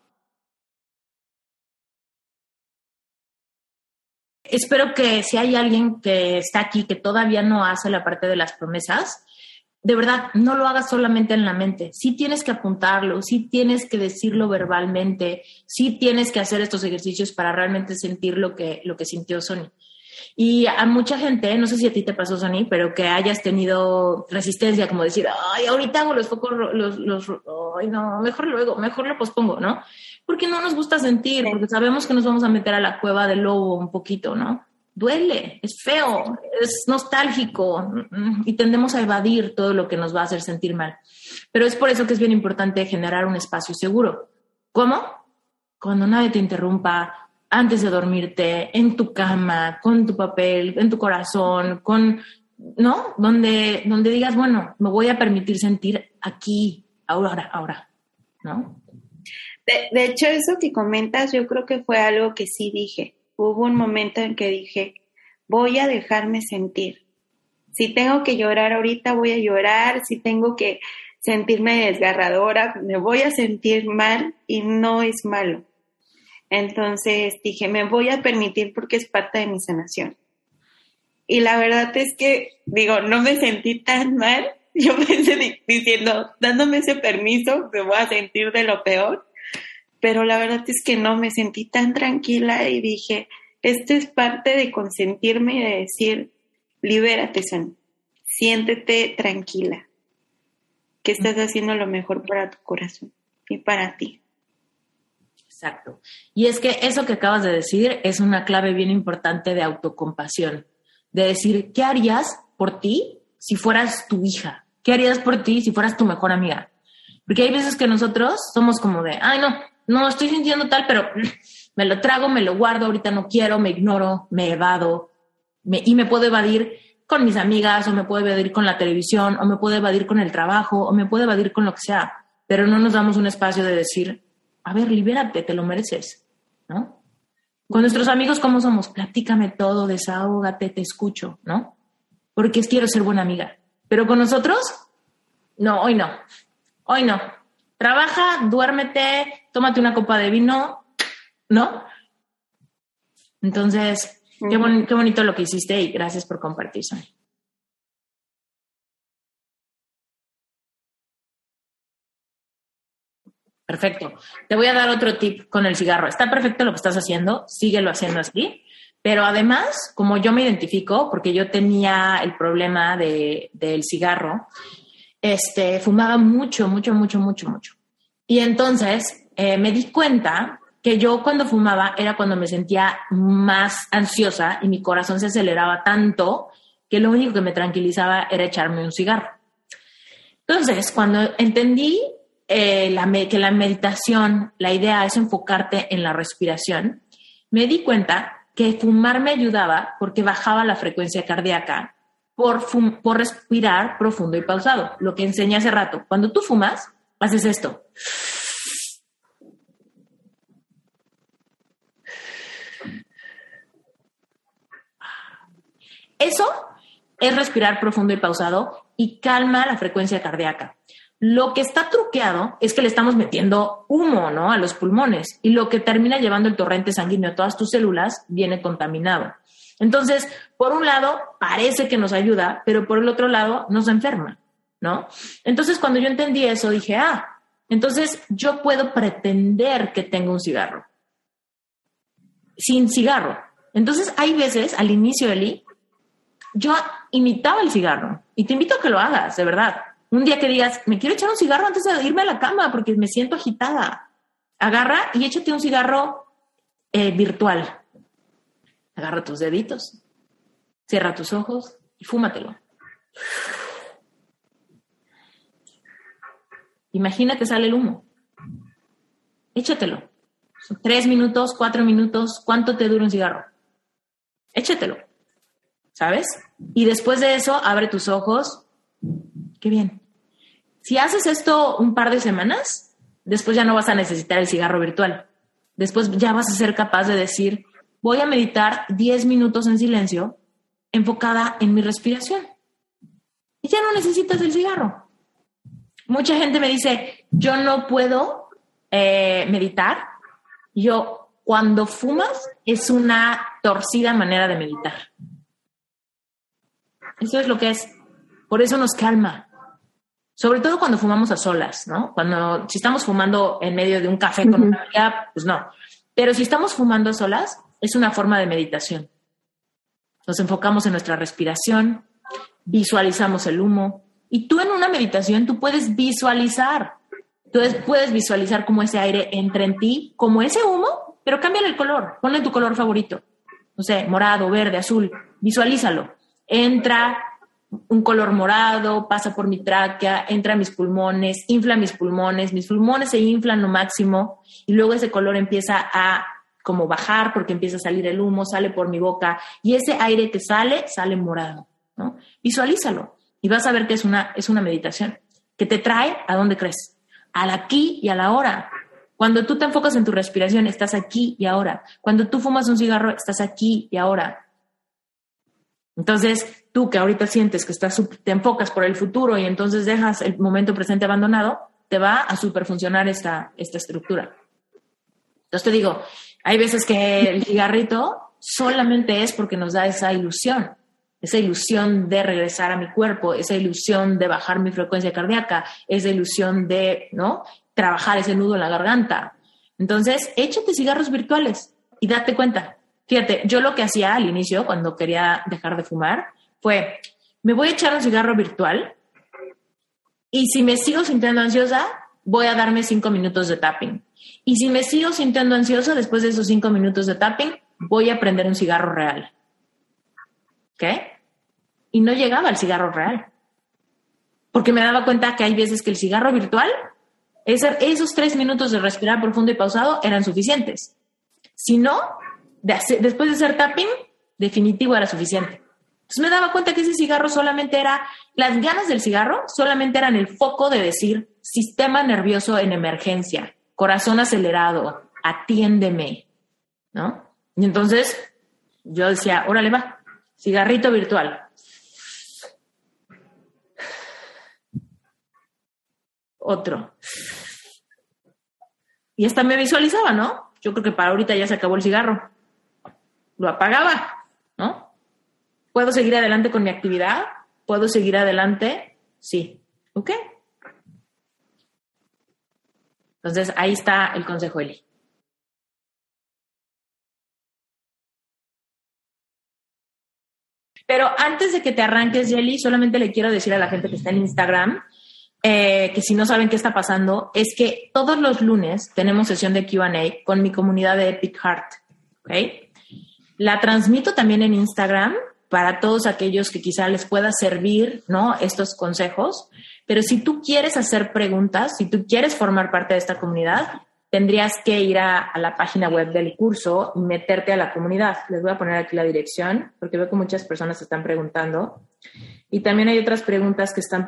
Speaker 1: Espero que si hay alguien que está aquí que todavía no hace la parte de las promesas, de verdad, no lo hagas solamente en la mente. Sí tienes que apuntarlo, sí tienes que decirlo verbalmente, sí tienes que hacer estos ejercicios para realmente sentir lo que, lo que sintió Sony. Y a mucha gente, no sé si a ti te pasó, Sony, pero que hayas tenido resistencia, como decir, ay, ahorita hago los focos, los, los, ay, no, mejor luego, mejor lo pospongo, ¿no? Porque no nos gusta sentir, porque sabemos que nos vamos a meter a la cueva del lobo un poquito, ¿no? Duele, es feo, es nostálgico y tendemos a evadir todo lo que nos va a hacer sentir mal. Pero es por eso que es bien importante generar un espacio seguro. ¿Cómo? Cuando nadie te interrumpa, antes de dormirte, en tu cama, con tu papel, en tu corazón, con, ¿no? Donde, donde digas, bueno, me voy a permitir sentir aquí, ahora, ahora, ¿no?
Speaker 4: De, hecho, eso que comentas, yo creo que fue algo que sí dije. Hubo un momento en que dije, voy a dejarme sentir. Si tengo que llorar ahorita, voy a llorar. Si tengo que sentirme desgarradora, me voy a sentir mal y no es malo. Entonces dije, me voy a permitir porque es parte de mi sanación. Y la verdad es que, digo, no me sentí tan mal. Yo pensé diciendo, dándome ese permiso, me voy a sentir de lo peor. Pero la verdad es que no me sentí tan tranquila y dije, esto es parte de consentirme y de decir, libérate, San. Siéntete tranquila. Que estás haciendo lo mejor para tu corazón y para ti.
Speaker 1: Exacto. Y es que eso que acabas de decir es una clave bien importante de autocompasión, de decir, ¿qué harías por ti si fueras tu hija? ¿Qué harías por ti si fueras tu mejor amiga? Porque hay veces que nosotros somos como de, ay, no, no estoy sintiendo tal, pero me lo trago, me lo guardo, ahorita no quiero, me ignoro, me evado, y me puedo evadir con mis amigas, o me puedo evadir con la televisión, o me puedo evadir con el trabajo, o me puedo evadir con lo que sea, pero no nos damos un espacio de decir, a ver, libérate, te lo mereces, ¿no? Con nuestros amigos, ¿cómo somos? Platícame todo, desahógate, te escucho, ¿no? Porque quiero ser buena amiga. Pero con nosotros, no, hoy no, hoy no. Trabaja, duérmete, tómate una copa de vino, ¿no? Entonces, qué, qué bonito lo que hiciste y gracias por compartir, Sonia. Perfecto. Te voy a dar otro tip con el cigarro. Está perfecto lo que estás haciendo, síguelo haciendo así. Pero además, como yo me identifico, porque yo tenía el problema de, del cigarro, este, fumaba mucho, mucho, mucho, mucho, mucho. Y entonces eh, me di cuenta que yo cuando fumaba era cuando me sentía más ansiosa y mi corazón se aceleraba tanto que lo único que me tranquilizaba era echarme un cigarro. Entonces, cuando entendí eh, que la meditación, la idea es enfocarte en la respiración, me di cuenta que fumar me ayudaba porque bajaba la frecuencia cardíaca por, por respirar profundo y pausado. Lo que enseñé hace rato. Cuando tú fumas, haces esto. Eso es respirar profundo y pausado y calma la frecuencia cardíaca. Lo que está truqueado es que le estamos metiendo humo, ¿no? A los pulmones y lo que termina llevando el torrente sanguíneo a todas tus células viene contaminado. Entonces, por un lado, parece que nos ayuda, pero por el otro lado, nos enferma, ¿no? Entonces, cuando yo entendí eso, dije, ah, entonces yo puedo pretender que tengo un cigarro sin cigarro. Entonces, hay veces, al inicio, Eli, yo imitaba el cigarro y te invito a que lo hagas, de verdad un día que digas, me quiero echar un cigarro antes de irme a la cama porque me siento agitada. Agarra y échate un cigarro eh, virtual. Agarra tus deditos, cierra tus ojos y fúmatelo. Imagina que sale el humo. Échatelo. tres minutos, cuatro minutos, ¿cuánto te dura un cigarro? Échatelo. ¿Sabes? Y después de eso, abre tus ojos. Qué bien. Si haces esto un par de semanas, después ya no vas a necesitar el cigarro virtual. Después ya vas a ser capaz de decir, voy a meditar 10 minutos en silencio, enfocada en mi respiración. Y ya no necesitas el cigarro. Mucha gente me dice, yo no puedo eh, meditar. Yo, cuando fumas, es una torcida manera de meditar. Eso es lo que es. Por eso nos calma. Sobre todo cuando fumamos a solas, ¿no? Cuando, si estamos fumando en medio de un café con una amiga, pues no. Pero si estamos fumando a solas, es una forma de meditación. Nos enfocamos en nuestra respiración, visualizamos el humo. Y tú en una meditación, tú puedes visualizar. Tú puedes visualizar cómo ese aire entra en ti, como ese humo, pero cambia el color. Ponle tu color favorito. No sé, morado, verde, azul. Visualízalo. Entra, un color morado, pasa por mi tráquea, entra a mis pulmones, infla mis pulmones, mis pulmones se inflan lo máximo y luego ese color empieza a como bajar porque empieza a salir el humo, sale por mi boca y ese aire que sale, sale morado, ¿no? Visualízalo y vas a ver que es una, es una meditación que te trae a dónde crees, al aquí y a la hora. Cuando tú te enfocas en tu respiración, estás aquí y ahora. Cuando tú fumas un cigarro, estás aquí y ahora. Entonces, tú que ahorita sientes que estás, te enfocas por el futuro y entonces dejas el momento presente abandonado, te va a superfuncionar esta, esta estructura. Entonces te digo, hay veces que el cigarrito solamente es porque nos da esa ilusión, esa ilusión de regresar a mi cuerpo, esa ilusión de bajar mi frecuencia cardíaca, esa ilusión de, ¿no? Trabajar ese nudo en la garganta. Entonces, échate cigarros virtuales y date cuenta. Fíjate, yo lo que hacía al inicio, cuando quería dejar de fumar, fue, me voy a echar un cigarro virtual y si me sigo sintiendo ansiosa, voy a darme cinco minutos de tapping. Y si me sigo sintiendo ansiosa después de esos cinco minutos de tapping, voy a prender un cigarro real. ¿Qué? Y no llegaba al cigarro real. Porque me daba cuenta que hay veces que el cigarro virtual, esos tres minutos de respirar profundo y pausado eran suficientes. Si no, después de hacer tapping, definitivo era suficiente. Entonces me daba cuenta que ese cigarro solamente era, las ganas del cigarro solamente eran el foco de decir sistema nervioso en emergencia, corazón acelerado, atiéndeme, ¿no? Y entonces yo decía, órale va, cigarrito virtual. Otro. Y hasta me visualizaba, ¿no? Yo creo que para ahorita ya se acabó el cigarro. Lo apagaba ¿Puedo seguir adelante con mi actividad? ¿Puedo seguir adelante? Sí. ¿Ok? Entonces, ahí está el consejo, Eli. Pero antes de que te arranques, Jelly, solamente le quiero decir a la gente que está en Instagram eh, que si no saben qué está pasando, es que todos los lunes tenemos sesión de QA con mi comunidad de Epic Heart. ¿okay? La transmito también en Instagram para todos aquellos que quizá les pueda servir, ¿no? Estos consejos. Pero si tú quieres hacer preguntas, si tú quieres formar parte de esta comunidad, tendrías que ir a, la página web del curso y meterte a la comunidad. Les voy a poner aquí la dirección porque veo que muchas personas están preguntando. Y también hay otras preguntas que están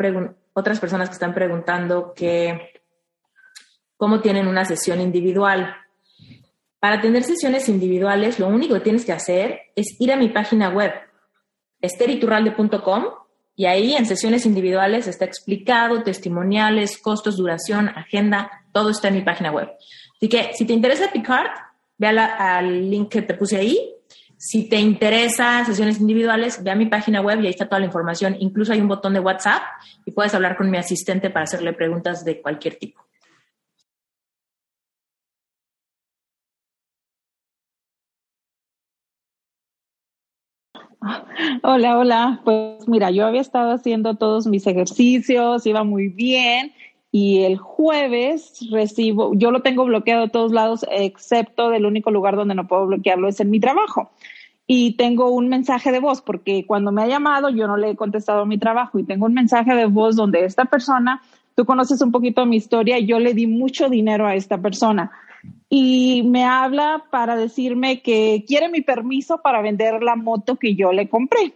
Speaker 1: otras personas que están preguntando que cómo tienen una sesión individual. Para tener sesiones individuales, lo único que tienes que hacer es ir a mi página web, esteriturralde.com y ahí en sesiones individuales está explicado, testimoniales, costos, duración, agenda, todo está en mi página web. Así que si te interesa Picard, ve al link que te puse ahí. Si te interesa sesiones individuales, ve a mi página web y ahí está toda la información. Incluso hay un botón de WhatsApp y puedes hablar con mi asistente para hacerle preguntas de cualquier tipo.
Speaker 5: Hola, hola. Pues mira, yo había estado haciendo todos mis ejercicios, iba muy bien y el jueves recibo, yo lo tengo bloqueado de todos lados, excepto del único lugar donde no puedo bloquearlo es en mi trabajo. Y tengo un mensaje de voz, porque cuando me ha llamado yo no le he contestado a mi trabajo y tengo un mensaje de voz donde esta persona tú conoces un poquito mi historia, yo le di mucho dinero a esta persona y me habla para decirme que quiere mi permiso para vender la moto que yo le compré.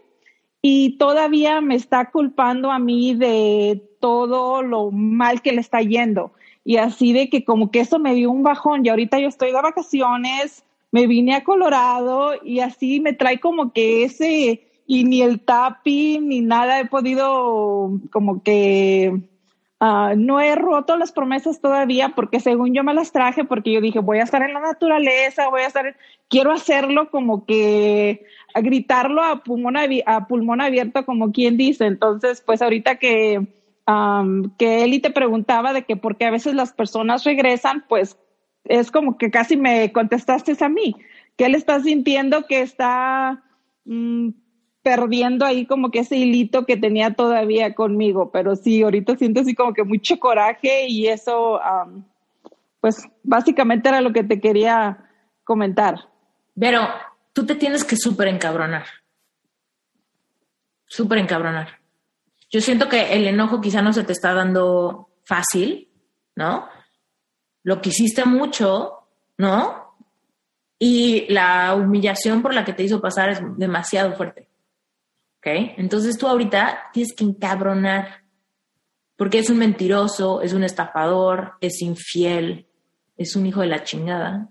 Speaker 5: Y todavía me está culpando a mí de todo lo mal que le está yendo. Y así de que como que eso me dio un bajón y ahorita yo estoy de vacaciones, me vine a Colorado y así me trae como que ese, y ni el tapping ni nada he podido como que Ah, no he roto las promesas todavía porque según yo me las traje porque yo dije voy a estar en la naturaleza, voy a estar, quiero hacerlo como que a gritarlo a pulmón, a pulmón abierto como quien dice. Entonces, pues ahorita que, que Eli te preguntaba de que por qué a veces las personas regresan, pues es como que casi me contestaste a mí. que él está sintiendo que está mm, perdiendo ahí como que ese hilito que tenía todavía conmigo, pero sí, ahorita siento así como que mucho coraje y eso, pues básicamente era lo que te quería comentar.
Speaker 1: Pero tú te tienes que súper encabronar, súper encabronar. Yo siento que el enojo quizá no se te está dando fácil, ¿no? Lo quisiste mucho, ¿no? Y la humillación por la que te hizo pasar es demasiado fuerte. ¿Ok? Entonces tú ahorita tienes que encabronar, porque es un mentiroso, es un estafador, es infiel, es un hijo de la chingada.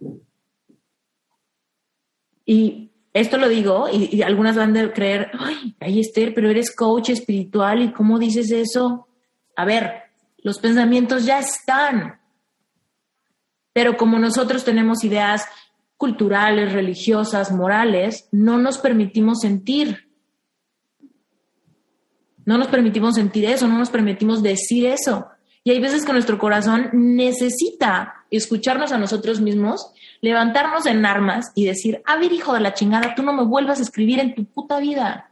Speaker 1: Y esto lo digo, y, algunas van a creer, ay, ay Esther, pero eres coach espiritual, ¿y cómo dices eso? A ver, los pensamientos ya están, pero como nosotros tenemos ideas culturales, religiosas, morales, no nos permitimos sentir. No nos permitimos sentir eso, no nos permitimos decir eso. Y hay veces que nuestro corazón necesita escucharnos a nosotros mismos, levantarnos en armas y decir, a ver, hijo de la chingada, tú no me vuelvas a escribir en tu puta vida.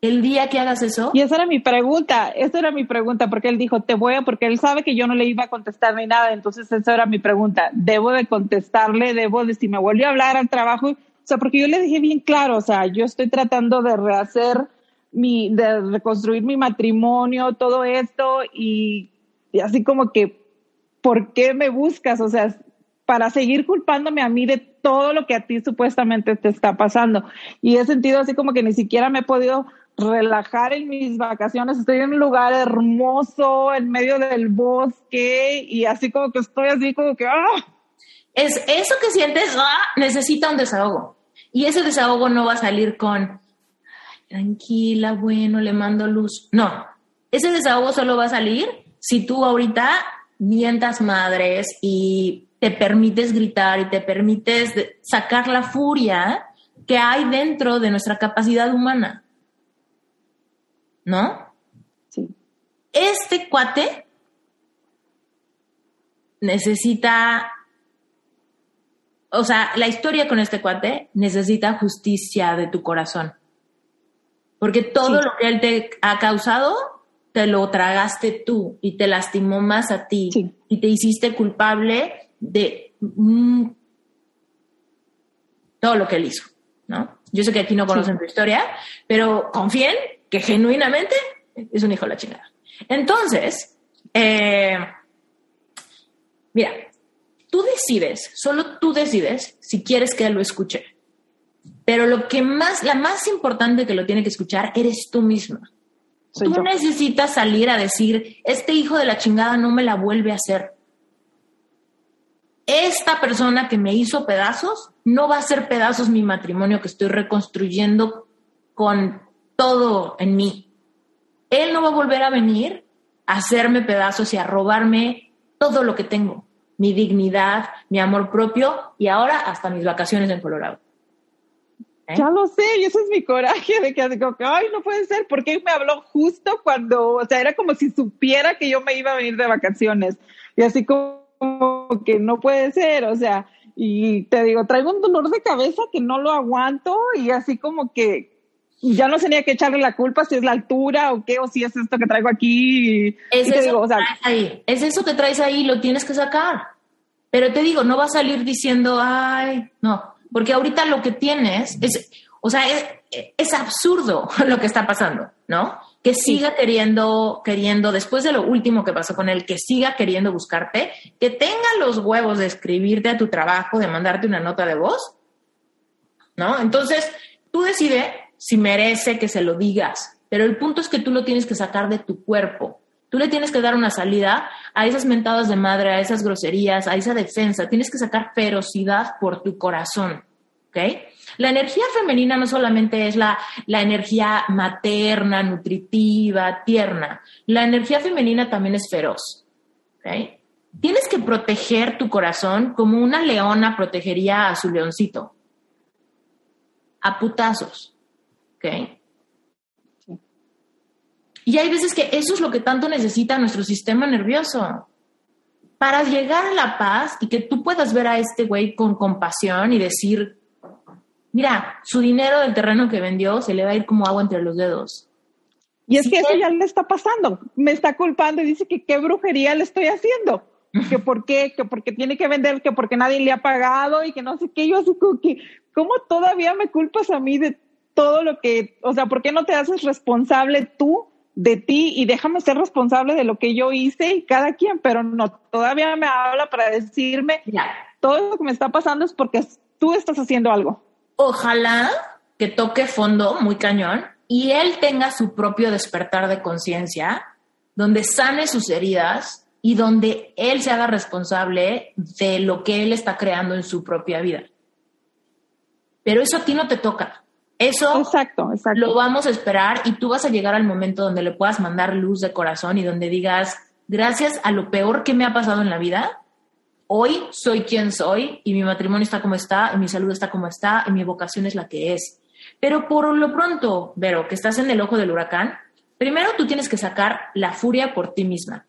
Speaker 1: El día que hagas eso.
Speaker 5: Y esa era mi pregunta, esa era mi pregunta, porque él dijo, te voy a, porque él sabe que yo no le iba a contestar ni nada, entonces esa era mi pregunta. Debo de contestarle, debo de, si me vuelve a hablar al trabajo, o sea, porque yo le dije bien claro, o sea, yo estoy tratando de rehacer mi, de reconstruir mi matrimonio, todo esto, y, así como que, ¿por qué me buscas? O sea, para seguir culpándome a mí de todo lo que a ti supuestamente te está pasando. Y he sentido así como que ni siquiera me he podido relajar en mis vacaciones. Estoy en un lugar hermoso, en medio del bosque, y así como que estoy así como que, ¡ah!
Speaker 1: Es eso que sientes, ¡ah! necesita un desahogo. Y ese desahogo no va a salir con, tranquila, bueno, le mando luz. No, ese desahogo solo va a salir si tú ahorita mientas madres y te permites gritar y te permites sacar la furia que hay dentro de nuestra capacidad humana. ¿No?
Speaker 5: Sí.
Speaker 1: Este cuate necesita, o sea, la historia con este cuate necesita justicia de tu corazón. Porque todo lo que él te ha causado, te lo tragaste tú y te lastimó más a ti y te hiciste culpable de mm, todo lo que él hizo, ¿no? Yo sé que aquí no conocen tu historia, pero confíen que genuinamente es un hijo de la chingada. Entonces, eh, mira, tú decides, solo tú decides si quieres que él lo escuche. Pero lo que más, la más importante que lo tiene que escuchar eres tú misma. tú necesitas salir a decir, este hijo de la chingada no me la vuelve a hacer. Esta persona que me hizo pedazos no va a hacer pedazos mi matrimonio que estoy reconstruyendo con todo en mí. Él no va a volver a venir a hacerme pedazos y a robarme todo lo que tengo, mi dignidad, mi amor propio y ahora hasta mis vacaciones en Colorado.
Speaker 5: ¿Eh? Ya lo sé, y eso es mi coraje de que digo que, ay, no puede ser, porque me habló justo cuando, o sea, era como si supiera que yo me iba a venir de vacaciones. Y así como que no puede ser, o sea, y te digo, traigo un dolor de cabeza que no lo aguanto y así como que ya no tenía que echarle la culpa si es la altura o qué, o si es esto que traigo aquí.
Speaker 1: Es eso ahí, es eso que traes ahí, lo tienes que sacar. Pero te digo, no va a salir diciendo, ay, no, porque ahorita lo que tienes es, o sea, es absurdo lo que está pasando, ¿no? Que siga queriendo, queriendo, después de lo último que pasó con él, que siga queriendo buscarte, que tenga los huevos de escribirte a tu trabajo, de mandarte una nota de voz, ¿no? Entonces, tú decides si merece que se lo digas, pero el punto es que tú lo tienes que sacar de tu cuerpo. Tú le tienes que dar una salida a esas mentadas de madre, a esas groserías, a esa defensa. Tienes que sacar ferocidad por tu corazón. ¿Ok? La energía femenina no solamente es la, la energía materna, nutritiva, tierna. La energía femenina también es feroz. ¿Ok? Tienes que proteger tu corazón como una leona protegería a su leoncito. A putazos. ¿Ok? Y hay veces que eso es lo que tanto necesita nuestro sistema nervioso. Para llegar a la paz y que tú puedas ver a este güey con compasión y decir, mira, su dinero del terreno que vendió se le va a ir como agua entre los dedos.
Speaker 5: Y es que eso ya le está pasando. Me está culpando y dice que qué brujería le estoy haciendo. Que por qué, que porque tiene que vender, que porque nadie le ha pagado y que no sé qué. Yo así como que, ¿cómo todavía me culpas a mí de todo lo que, o sea, ¿por qué no te haces responsable tú de ti y déjame ser responsable de lo que yo hice y cada quien, pero no, todavía me habla para decirme, todo lo que me está pasando es porque tú estás haciendo algo.
Speaker 1: Ojalá que toque fondo muy cañón y él tenga su propio despertar de conciencia, donde sane sus heridas y donde él se haga responsable de lo que él está creando en su propia vida. Pero eso a ti no te toca. Eso
Speaker 5: exacto, exacto.
Speaker 1: lo vamos a esperar y tú vas a llegar al momento donde le puedas mandar luz de corazón y donde digas, gracias a lo peor que me ha pasado en la vida, hoy soy quien soy y mi matrimonio está como está y mi salud está como está y mi vocación es la que es. Pero por lo pronto, Vero, que estás en el ojo del huracán, primero tú tienes que sacar la furia por ti misma.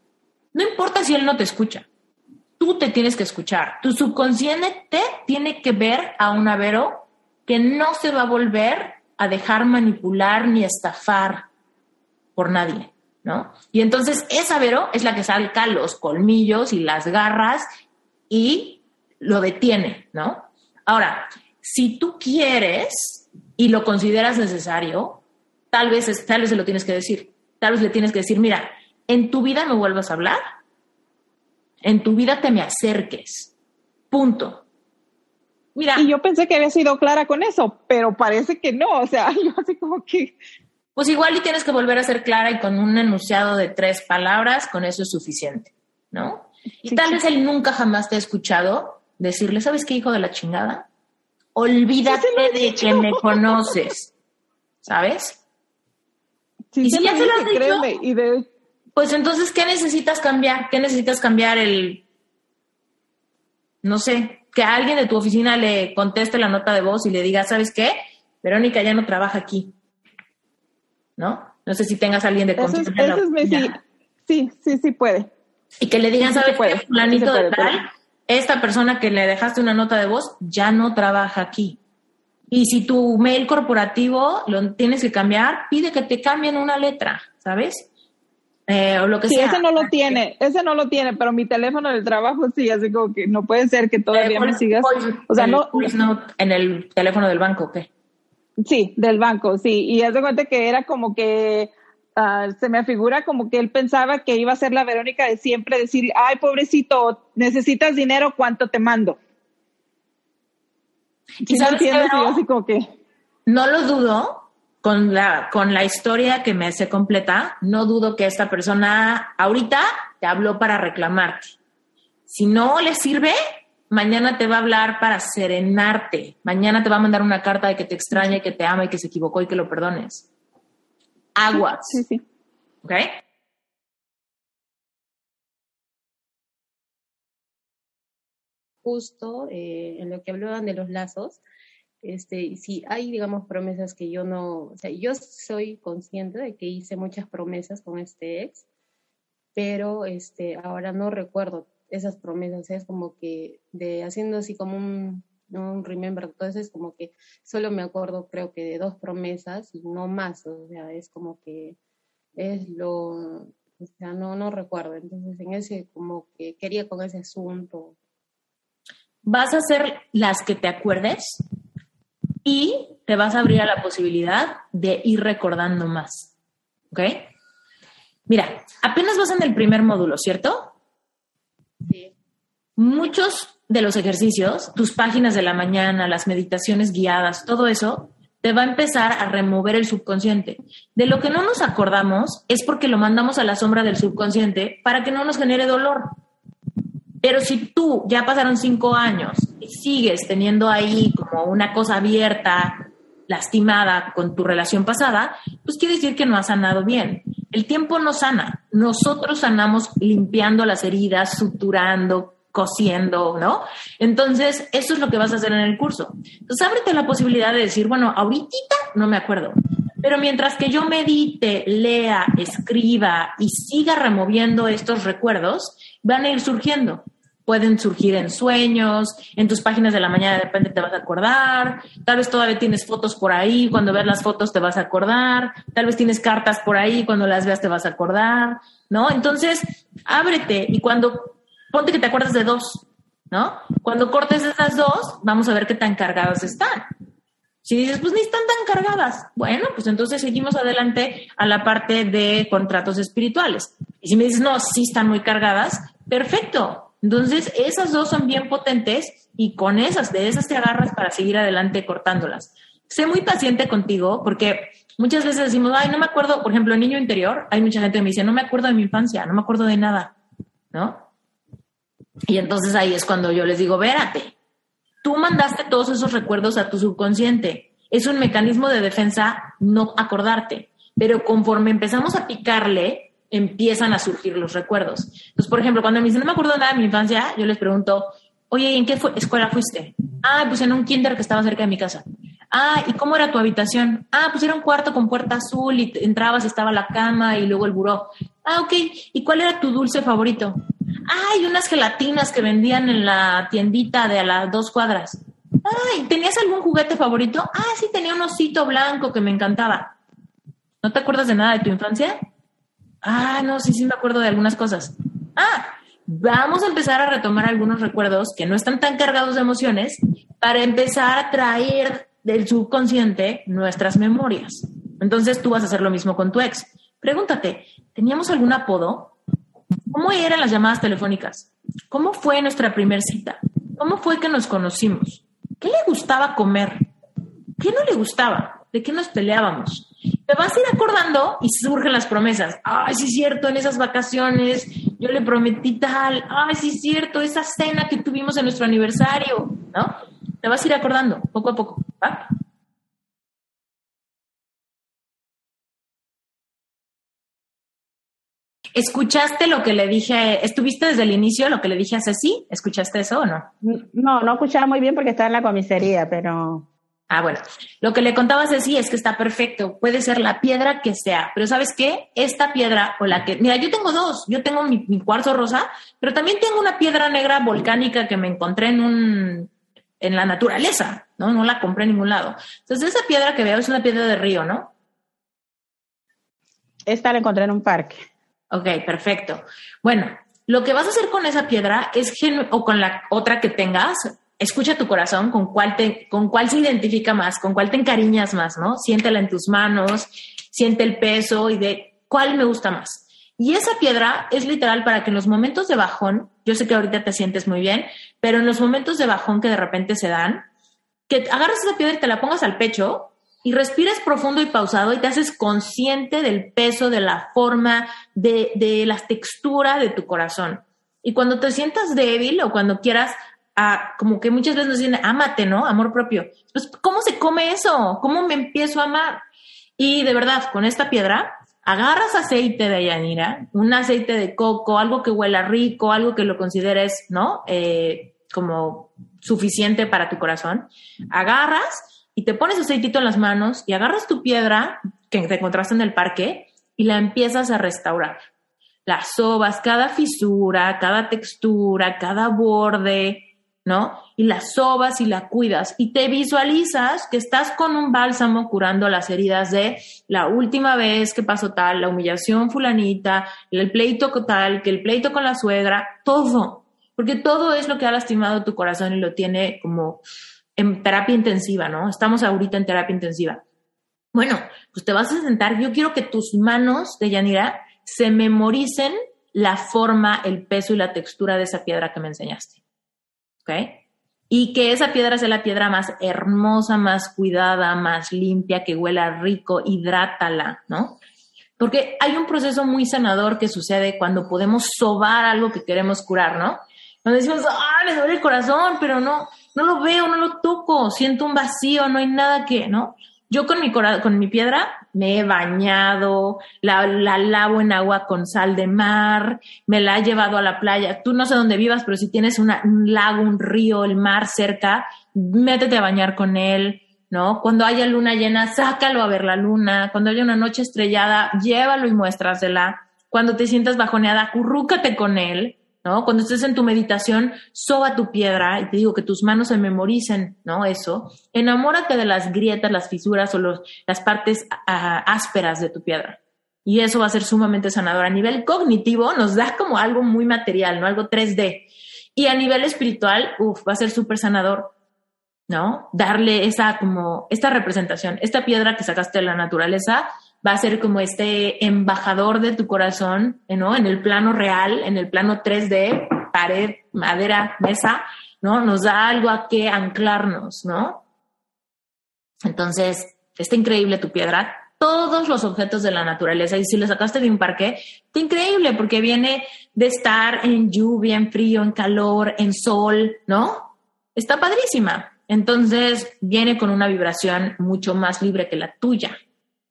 Speaker 1: No importa si él no te escucha, tú te tienes que escuchar. Tu subconsciente tiene que ver a una Vero que no se va a volver a dejar manipular ni estafar por nadie, ¿no? Y entonces esa Vero es la que salca los colmillos y las garras y lo detiene, ¿no? Ahora, si tú quieres y lo consideras necesario, tal vez, tal vez se lo tienes que decir. Tal vez le tienes que decir, mira, en tu vida me vuelvas a hablar, en tu vida te me acerques, punto.
Speaker 5: Y yo pensé que había sido clara con eso, pero parece que no, o sea, yo así como que...
Speaker 1: Pues igual y tienes que volver a ser clara y con un enunciado de tres palabras, con eso es suficiente, ¿no? Y tal vez él nunca jamás te ha escuchado decirle, ¿sabes qué, hijo de la chingada? Olvídate de que me conoces, ¿sabes?
Speaker 5: y si ya te lo has dicho, y de...
Speaker 1: pues entonces, ¿qué necesitas cambiar? ¿Qué necesitas cambiar el, no sé, que alguien de tu oficina le conteste la nota de voz y le diga, ¿sabes qué? Verónica ya no trabaja aquí. ¿No? No sé si tengas a alguien de
Speaker 5: confianza. sí, sí, sí puede.
Speaker 1: Y que le digan, ¿sabes qué? Planito de tal, esta persona que le dejaste una nota de voz ya no trabaja aquí. Y si tu mail corporativo lo tienes que cambiar, pide que te cambien una letra, ¿sabes? Eh, o lo que
Speaker 5: sí,
Speaker 1: sea.
Speaker 5: ese no lo tiene, ese no lo tiene, pero mi teléfono del trabajo sí, así como que no puede ser que todavía me sigas.
Speaker 1: o sea, no, en el teléfono del banco, ¿qué?
Speaker 5: Sí, del banco, sí. Y haz de cuenta que era como que ah, se me figura como que él pensaba que iba a ser la Verónica de siempre decir, ay, pobrecito, necesitas dinero, ¿cuánto te mando?
Speaker 1: ¿Y sabes así como que... No lo dudo, con la, con la historia que me hace completa, no dudo que esta persona ahorita te habló para reclamarte. Si no le sirve, mañana te va a hablar para serenarte. Mañana te va a mandar una carta de que te extraña y que te ama y que se equivocó y que lo perdones. Aguas.
Speaker 5: Sí, sí.
Speaker 1: ¿Ok?
Speaker 6: Justo eh, en lo que hablaban de los lazos, este, si hay, digamos, promesas que yo no, o sea, yo soy consciente de que hice muchas promesas con este ex, pero este, ahora no recuerdo esas promesas, es como que de haciendo así como un, un remember, entonces es como que solo me acuerdo creo que de dos promesas y no más, o sea, es como que es lo, o sea, no, no recuerdo, entonces en ese como que quería con ese asunto.
Speaker 1: ¿Vas a hacer las que te acuerdes? Y te vas a abrir a la posibilidad de ir recordando más. ¿Ok? Mira, apenas vas en el primer módulo, ¿cierto?
Speaker 6: Sí.
Speaker 1: Muchos de los ejercicios, tus páginas de la mañana, las meditaciones guiadas, todo eso, te va a empezar a remover el subconsciente. De lo que no nos acordamos es porque lo mandamos a la sombra del subconsciente para que no nos genere dolor. Pero si tú ya pasaron cinco años y sigues teniendo ahí como una cosa abierta, lastimada con tu relación pasada, pues quiere decir que no has sanado bien. El tiempo no sana. Nosotros sanamos limpiando las heridas, suturando, cosiendo, ¿no? Entonces, eso es lo que vas a hacer en el curso. Entonces, ábrete la posibilidad de decir, bueno, ahorita no me acuerdo, pero mientras que yo medite, lea, escriba y siga removiendo estos recuerdos, van a ir surgiendo pueden surgir en sueños, en tus páginas de la mañana de repente te vas a acordar, tal vez todavía tienes fotos por ahí, cuando veas las fotos te vas a acordar, tal vez tienes cartas por ahí, cuando las veas te vas a acordar, ¿no? Entonces, ábrete y cuando, ponte que te acuerdas de dos, ¿no? Cuando cortes esas dos, vamos a ver qué tan cargadas están. Si dices, pues ni están tan cargadas, bueno, pues entonces seguimos adelante a la parte de contratos espirituales. Y si me dices, no, sí están muy cargadas, perfecto, entonces, esas dos son bien potentes y con esas, de esas te agarras para seguir adelante cortándolas. Sé muy paciente contigo porque muchas veces decimos, ay, no me acuerdo, por ejemplo, niño interior, hay mucha gente que me dice, no me acuerdo de mi infancia, no me acuerdo de nada, ¿no? Y entonces ahí es cuando yo les digo, vérate, tú mandaste todos esos recuerdos a tu subconsciente. Es un mecanismo de defensa no acordarte, pero conforme empezamos a picarle, empiezan a surgir los recuerdos. Entonces, por ejemplo, cuando me dicen, no me acuerdo nada de mi infancia, yo les pregunto, oye, ¿en qué escuela fuiste? Ah, pues en un kinder que estaba cerca de mi casa. Ah, ¿y cómo era tu habitación? Ah, pues era un cuarto con puerta azul y entrabas, estaba la cama y luego el buró. Ah, ok. ¿Y cuál era tu dulce favorito? Ah, y unas gelatinas que vendían en la tiendita de a las dos cuadras. Ah, ¿tenías algún juguete favorito? Ah, sí, tenía un osito blanco que me encantaba. ¿No te acuerdas de nada de tu infancia? Ah, no, sí, sí me acuerdo de algunas cosas. Ah, vamos a empezar a retomar algunos recuerdos que no están tan cargados de emociones para empezar a traer del subconsciente nuestras memorias. Entonces tú vas a hacer lo mismo con tu ex. Pregúntate, ¿teníamos algún apodo? ¿Cómo eran las llamadas telefónicas? ¿Cómo fue nuestra primera cita? ¿Cómo fue que nos conocimos? ¿Qué le gustaba comer? ¿Qué no le gustaba? ¿De qué nos peleábamos? Te vas a ir acordando y surgen las promesas. Ay, sí es cierto, en esas vacaciones yo le prometí tal. Ay, sí es cierto, esa cena que tuvimos en nuestro aniversario, ¿no? Te vas a ir acordando poco a poco, ¿va? ¿Escuchaste lo que le dije? ¿Estuviste desde el inicio lo que le dije a Ceci? ¿Escuchaste eso o no?
Speaker 5: No, no escuchaba muy bien porque estaba en la comisaría, pero
Speaker 1: Ah, bueno, lo que le contaba Ceci es que está perfecto, puede ser la piedra que sea, pero ¿sabes qué? Esta piedra o la que, mira, yo tengo dos, yo tengo mi, cuarzo rosa, pero también tengo una piedra negra volcánica que me encontré en un, en la naturaleza, ¿no? No la compré en ningún lado. Entonces, esa piedra que veo es una piedra de río, ¿no?
Speaker 5: Esta la encontré en un parque.
Speaker 1: Ok, perfecto. Bueno, lo que vas a hacer con esa piedra es, o con la otra que tengas, escucha tu corazón, con cuál, te, con cuál se identifica más, con cuál te encariñas más, ¿no? Siéntela en tus manos, siente el peso y de cuál me gusta más. Y esa piedra es literal para que en los momentos de bajón, yo sé que ahorita te sientes muy bien, pero en los momentos de bajón que de repente se dan, que agarres esa piedra y te la pongas al pecho y respires profundo y pausado y te haces consciente del peso, de la forma, de, de la textura de tu corazón. Y cuando te sientas débil o cuando quieras como que muchas veces nos dicen, ámate, ¿no? Amor propio. Pues, ¿cómo se come eso? ¿Cómo me empiezo a amar? Y de verdad, con esta piedra, agarras aceite de Yanira, un aceite de coco, algo que huela rico, algo que lo consideres, ¿no? Eh, como suficiente para tu corazón. Agarras y te pones aceitito en las manos y agarras tu piedra que te encontraste en el parque y la empiezas a restaurar. Las sobas, cada fisura, cada textura, cada borde, ¿no? Y la sobas y la cuidas y te visualizas que estás con un bálsamo curando las heridas de la última vez que pasó tal, la humillación fulanita, el pleito tal, que el pleito con la suegra, todo, porque todo es lo que ha lastimado tu corazón y lo tiene como en terapia intensiva, ¿no? Estamos ahorita en terapia intensiva. Bueno, pues te vas a sentar. Yo quiero que tus manos de Yanira se memoricen la forma, el peso y la textura de esa piedra que me enseñaste. ¿Ok? Y que esa piedra sea la piedra más hermosa, más cuidada, más limpia, que huela rico, hidrátala, ¿no? Porque hay un proceso muy sanador que sucede cuando podemos sobar algo que queremos curar, ¿no? Cuando decimos, ah, me duele el corazón, pero no, no lo veo, no lo toco, siento un vacío, no hay nada que, ¿no? Yo con mi, con mi piedra me he bañado, la, la, lavo en agua con sal de mar, me la he llevado a la playa. Tú no sé dónde vivas, pero si tienes un lago, un río, el mar cerca, métete a bañar con él, ¿no? Cuando haya luna llena, sácalo a ver la luna. Cuando haya una noche estrellada, llévalo y muéstrasela. Cuando te sientas bajoneada, acurrúcate con él. ¿No? Cuando estés en tu meditación, soba tu piedra y te digo que tus manos se memoricen, ¿no? Eso. Enamórate de las grietas, las fisuras o los, las partes ásperas de tu piedra. Y eso va a ser sumamente sanador. A nivel cognitivo nos da como algo muy material, ¿no? Algo 3D. Y a nivel espiritual, uff, va a ser súper sanador, ¿no? Darle esa como, esta representación, esta piedra que sacaste de la naturaleza, va a ser como este embajador de tu corazón, ¿no? En el plano real, en el plano 3D, pared, madera, mesa, ¿no? Nos da algo a qué anclarnos, ¿no? Entonces, está increíble tu piedra. Todos los objetos de la naturaleza, y si lo sacaste de un parque, está increíble porque viene de estar en lluvia, en frío, en calor, en sol, ¿no? Está padrísima. Entonces, viene con una vibración mucho más libre que la tuya,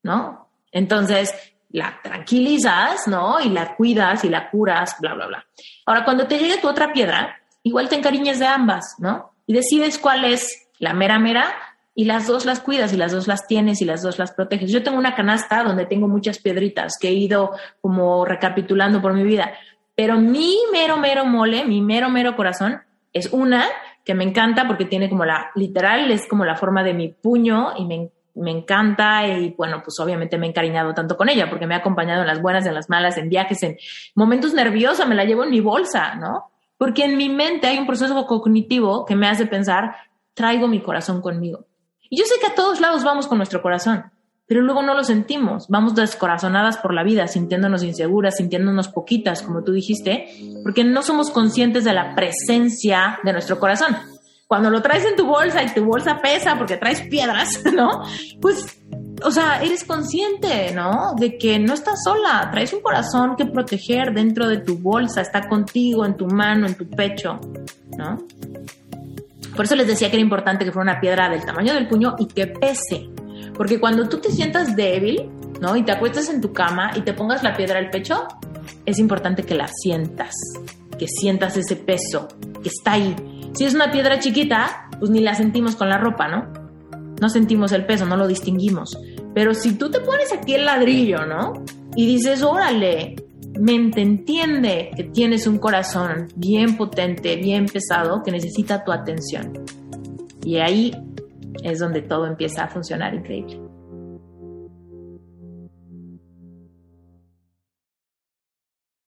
Speaker 1: ¿no? Entonces, la tranquilizas, ¿no? Y la cuidas y la curas, bla, bla, bla. Ahora, cuando te llegue tu otra piedra, igual te encariñes de ambas, ¿no? Y decides cuál es la mera mera y las dos las cuidas y las dos las tienes y las dos las proteges. Yo tengo una canasta donde tengo muchas piedritas que he ido como recapitulando por mi vida, pero mi mero, mero mole, mi mero, mero corazón es una que me encanta porque tiene como la, literal, es como la forma de mi puño y me encanta me encanta y bueno, pues obviamente me he encariñado tanto con ella porque me ha acompañado en las buenas, en las malas, en viajes, en momentos nerviosos, me la llevo en mi bolsa, ¿no? Porque en mi mente hay un proceso cognitivo que me hace pensar, traigo mi corazón conmigo. Y yo sé que a todos lados vamos con nuestro corazón, pero luego no lo sentimos, vamos descorazonadas por la vida, sintiéndonos inseguras, sintiéndonos poquitas, como tú dijiste, porque no somos conscientes de la presencia de nuestro corazón cuando lo traes en tu bolsa y tu bolsa pesa porque traes piedras, ¿no? Pues, o sea, eres consciente, ¿no? De que no estás sola, traes un corazón que proteger dentro de tu bolsa, está contigo, en tu mano, en tu pecho, ¿no? Por eso les decía que era importante que fuera una piedra del tamaño del puño y que pese. Porque cuando tú te sientas débil, ¿no? Y te acuestas en tu cama y te pongas la piedra al pecho, es importante que la sientas, que sientas ese peso, que está ahí, si es una piedra chiquita, pues ni la sentimos con la ropa, ¿no? No sentimos el peso, no lo distinguimos. Pero si tú te pones aquí el ladrillo, ¿no? Y dices, órale, mente entiende que tienes un corazón bien potente, bien pesado, que necesita tu atención. Y ahí es donde todo empieza a funcionar increíble.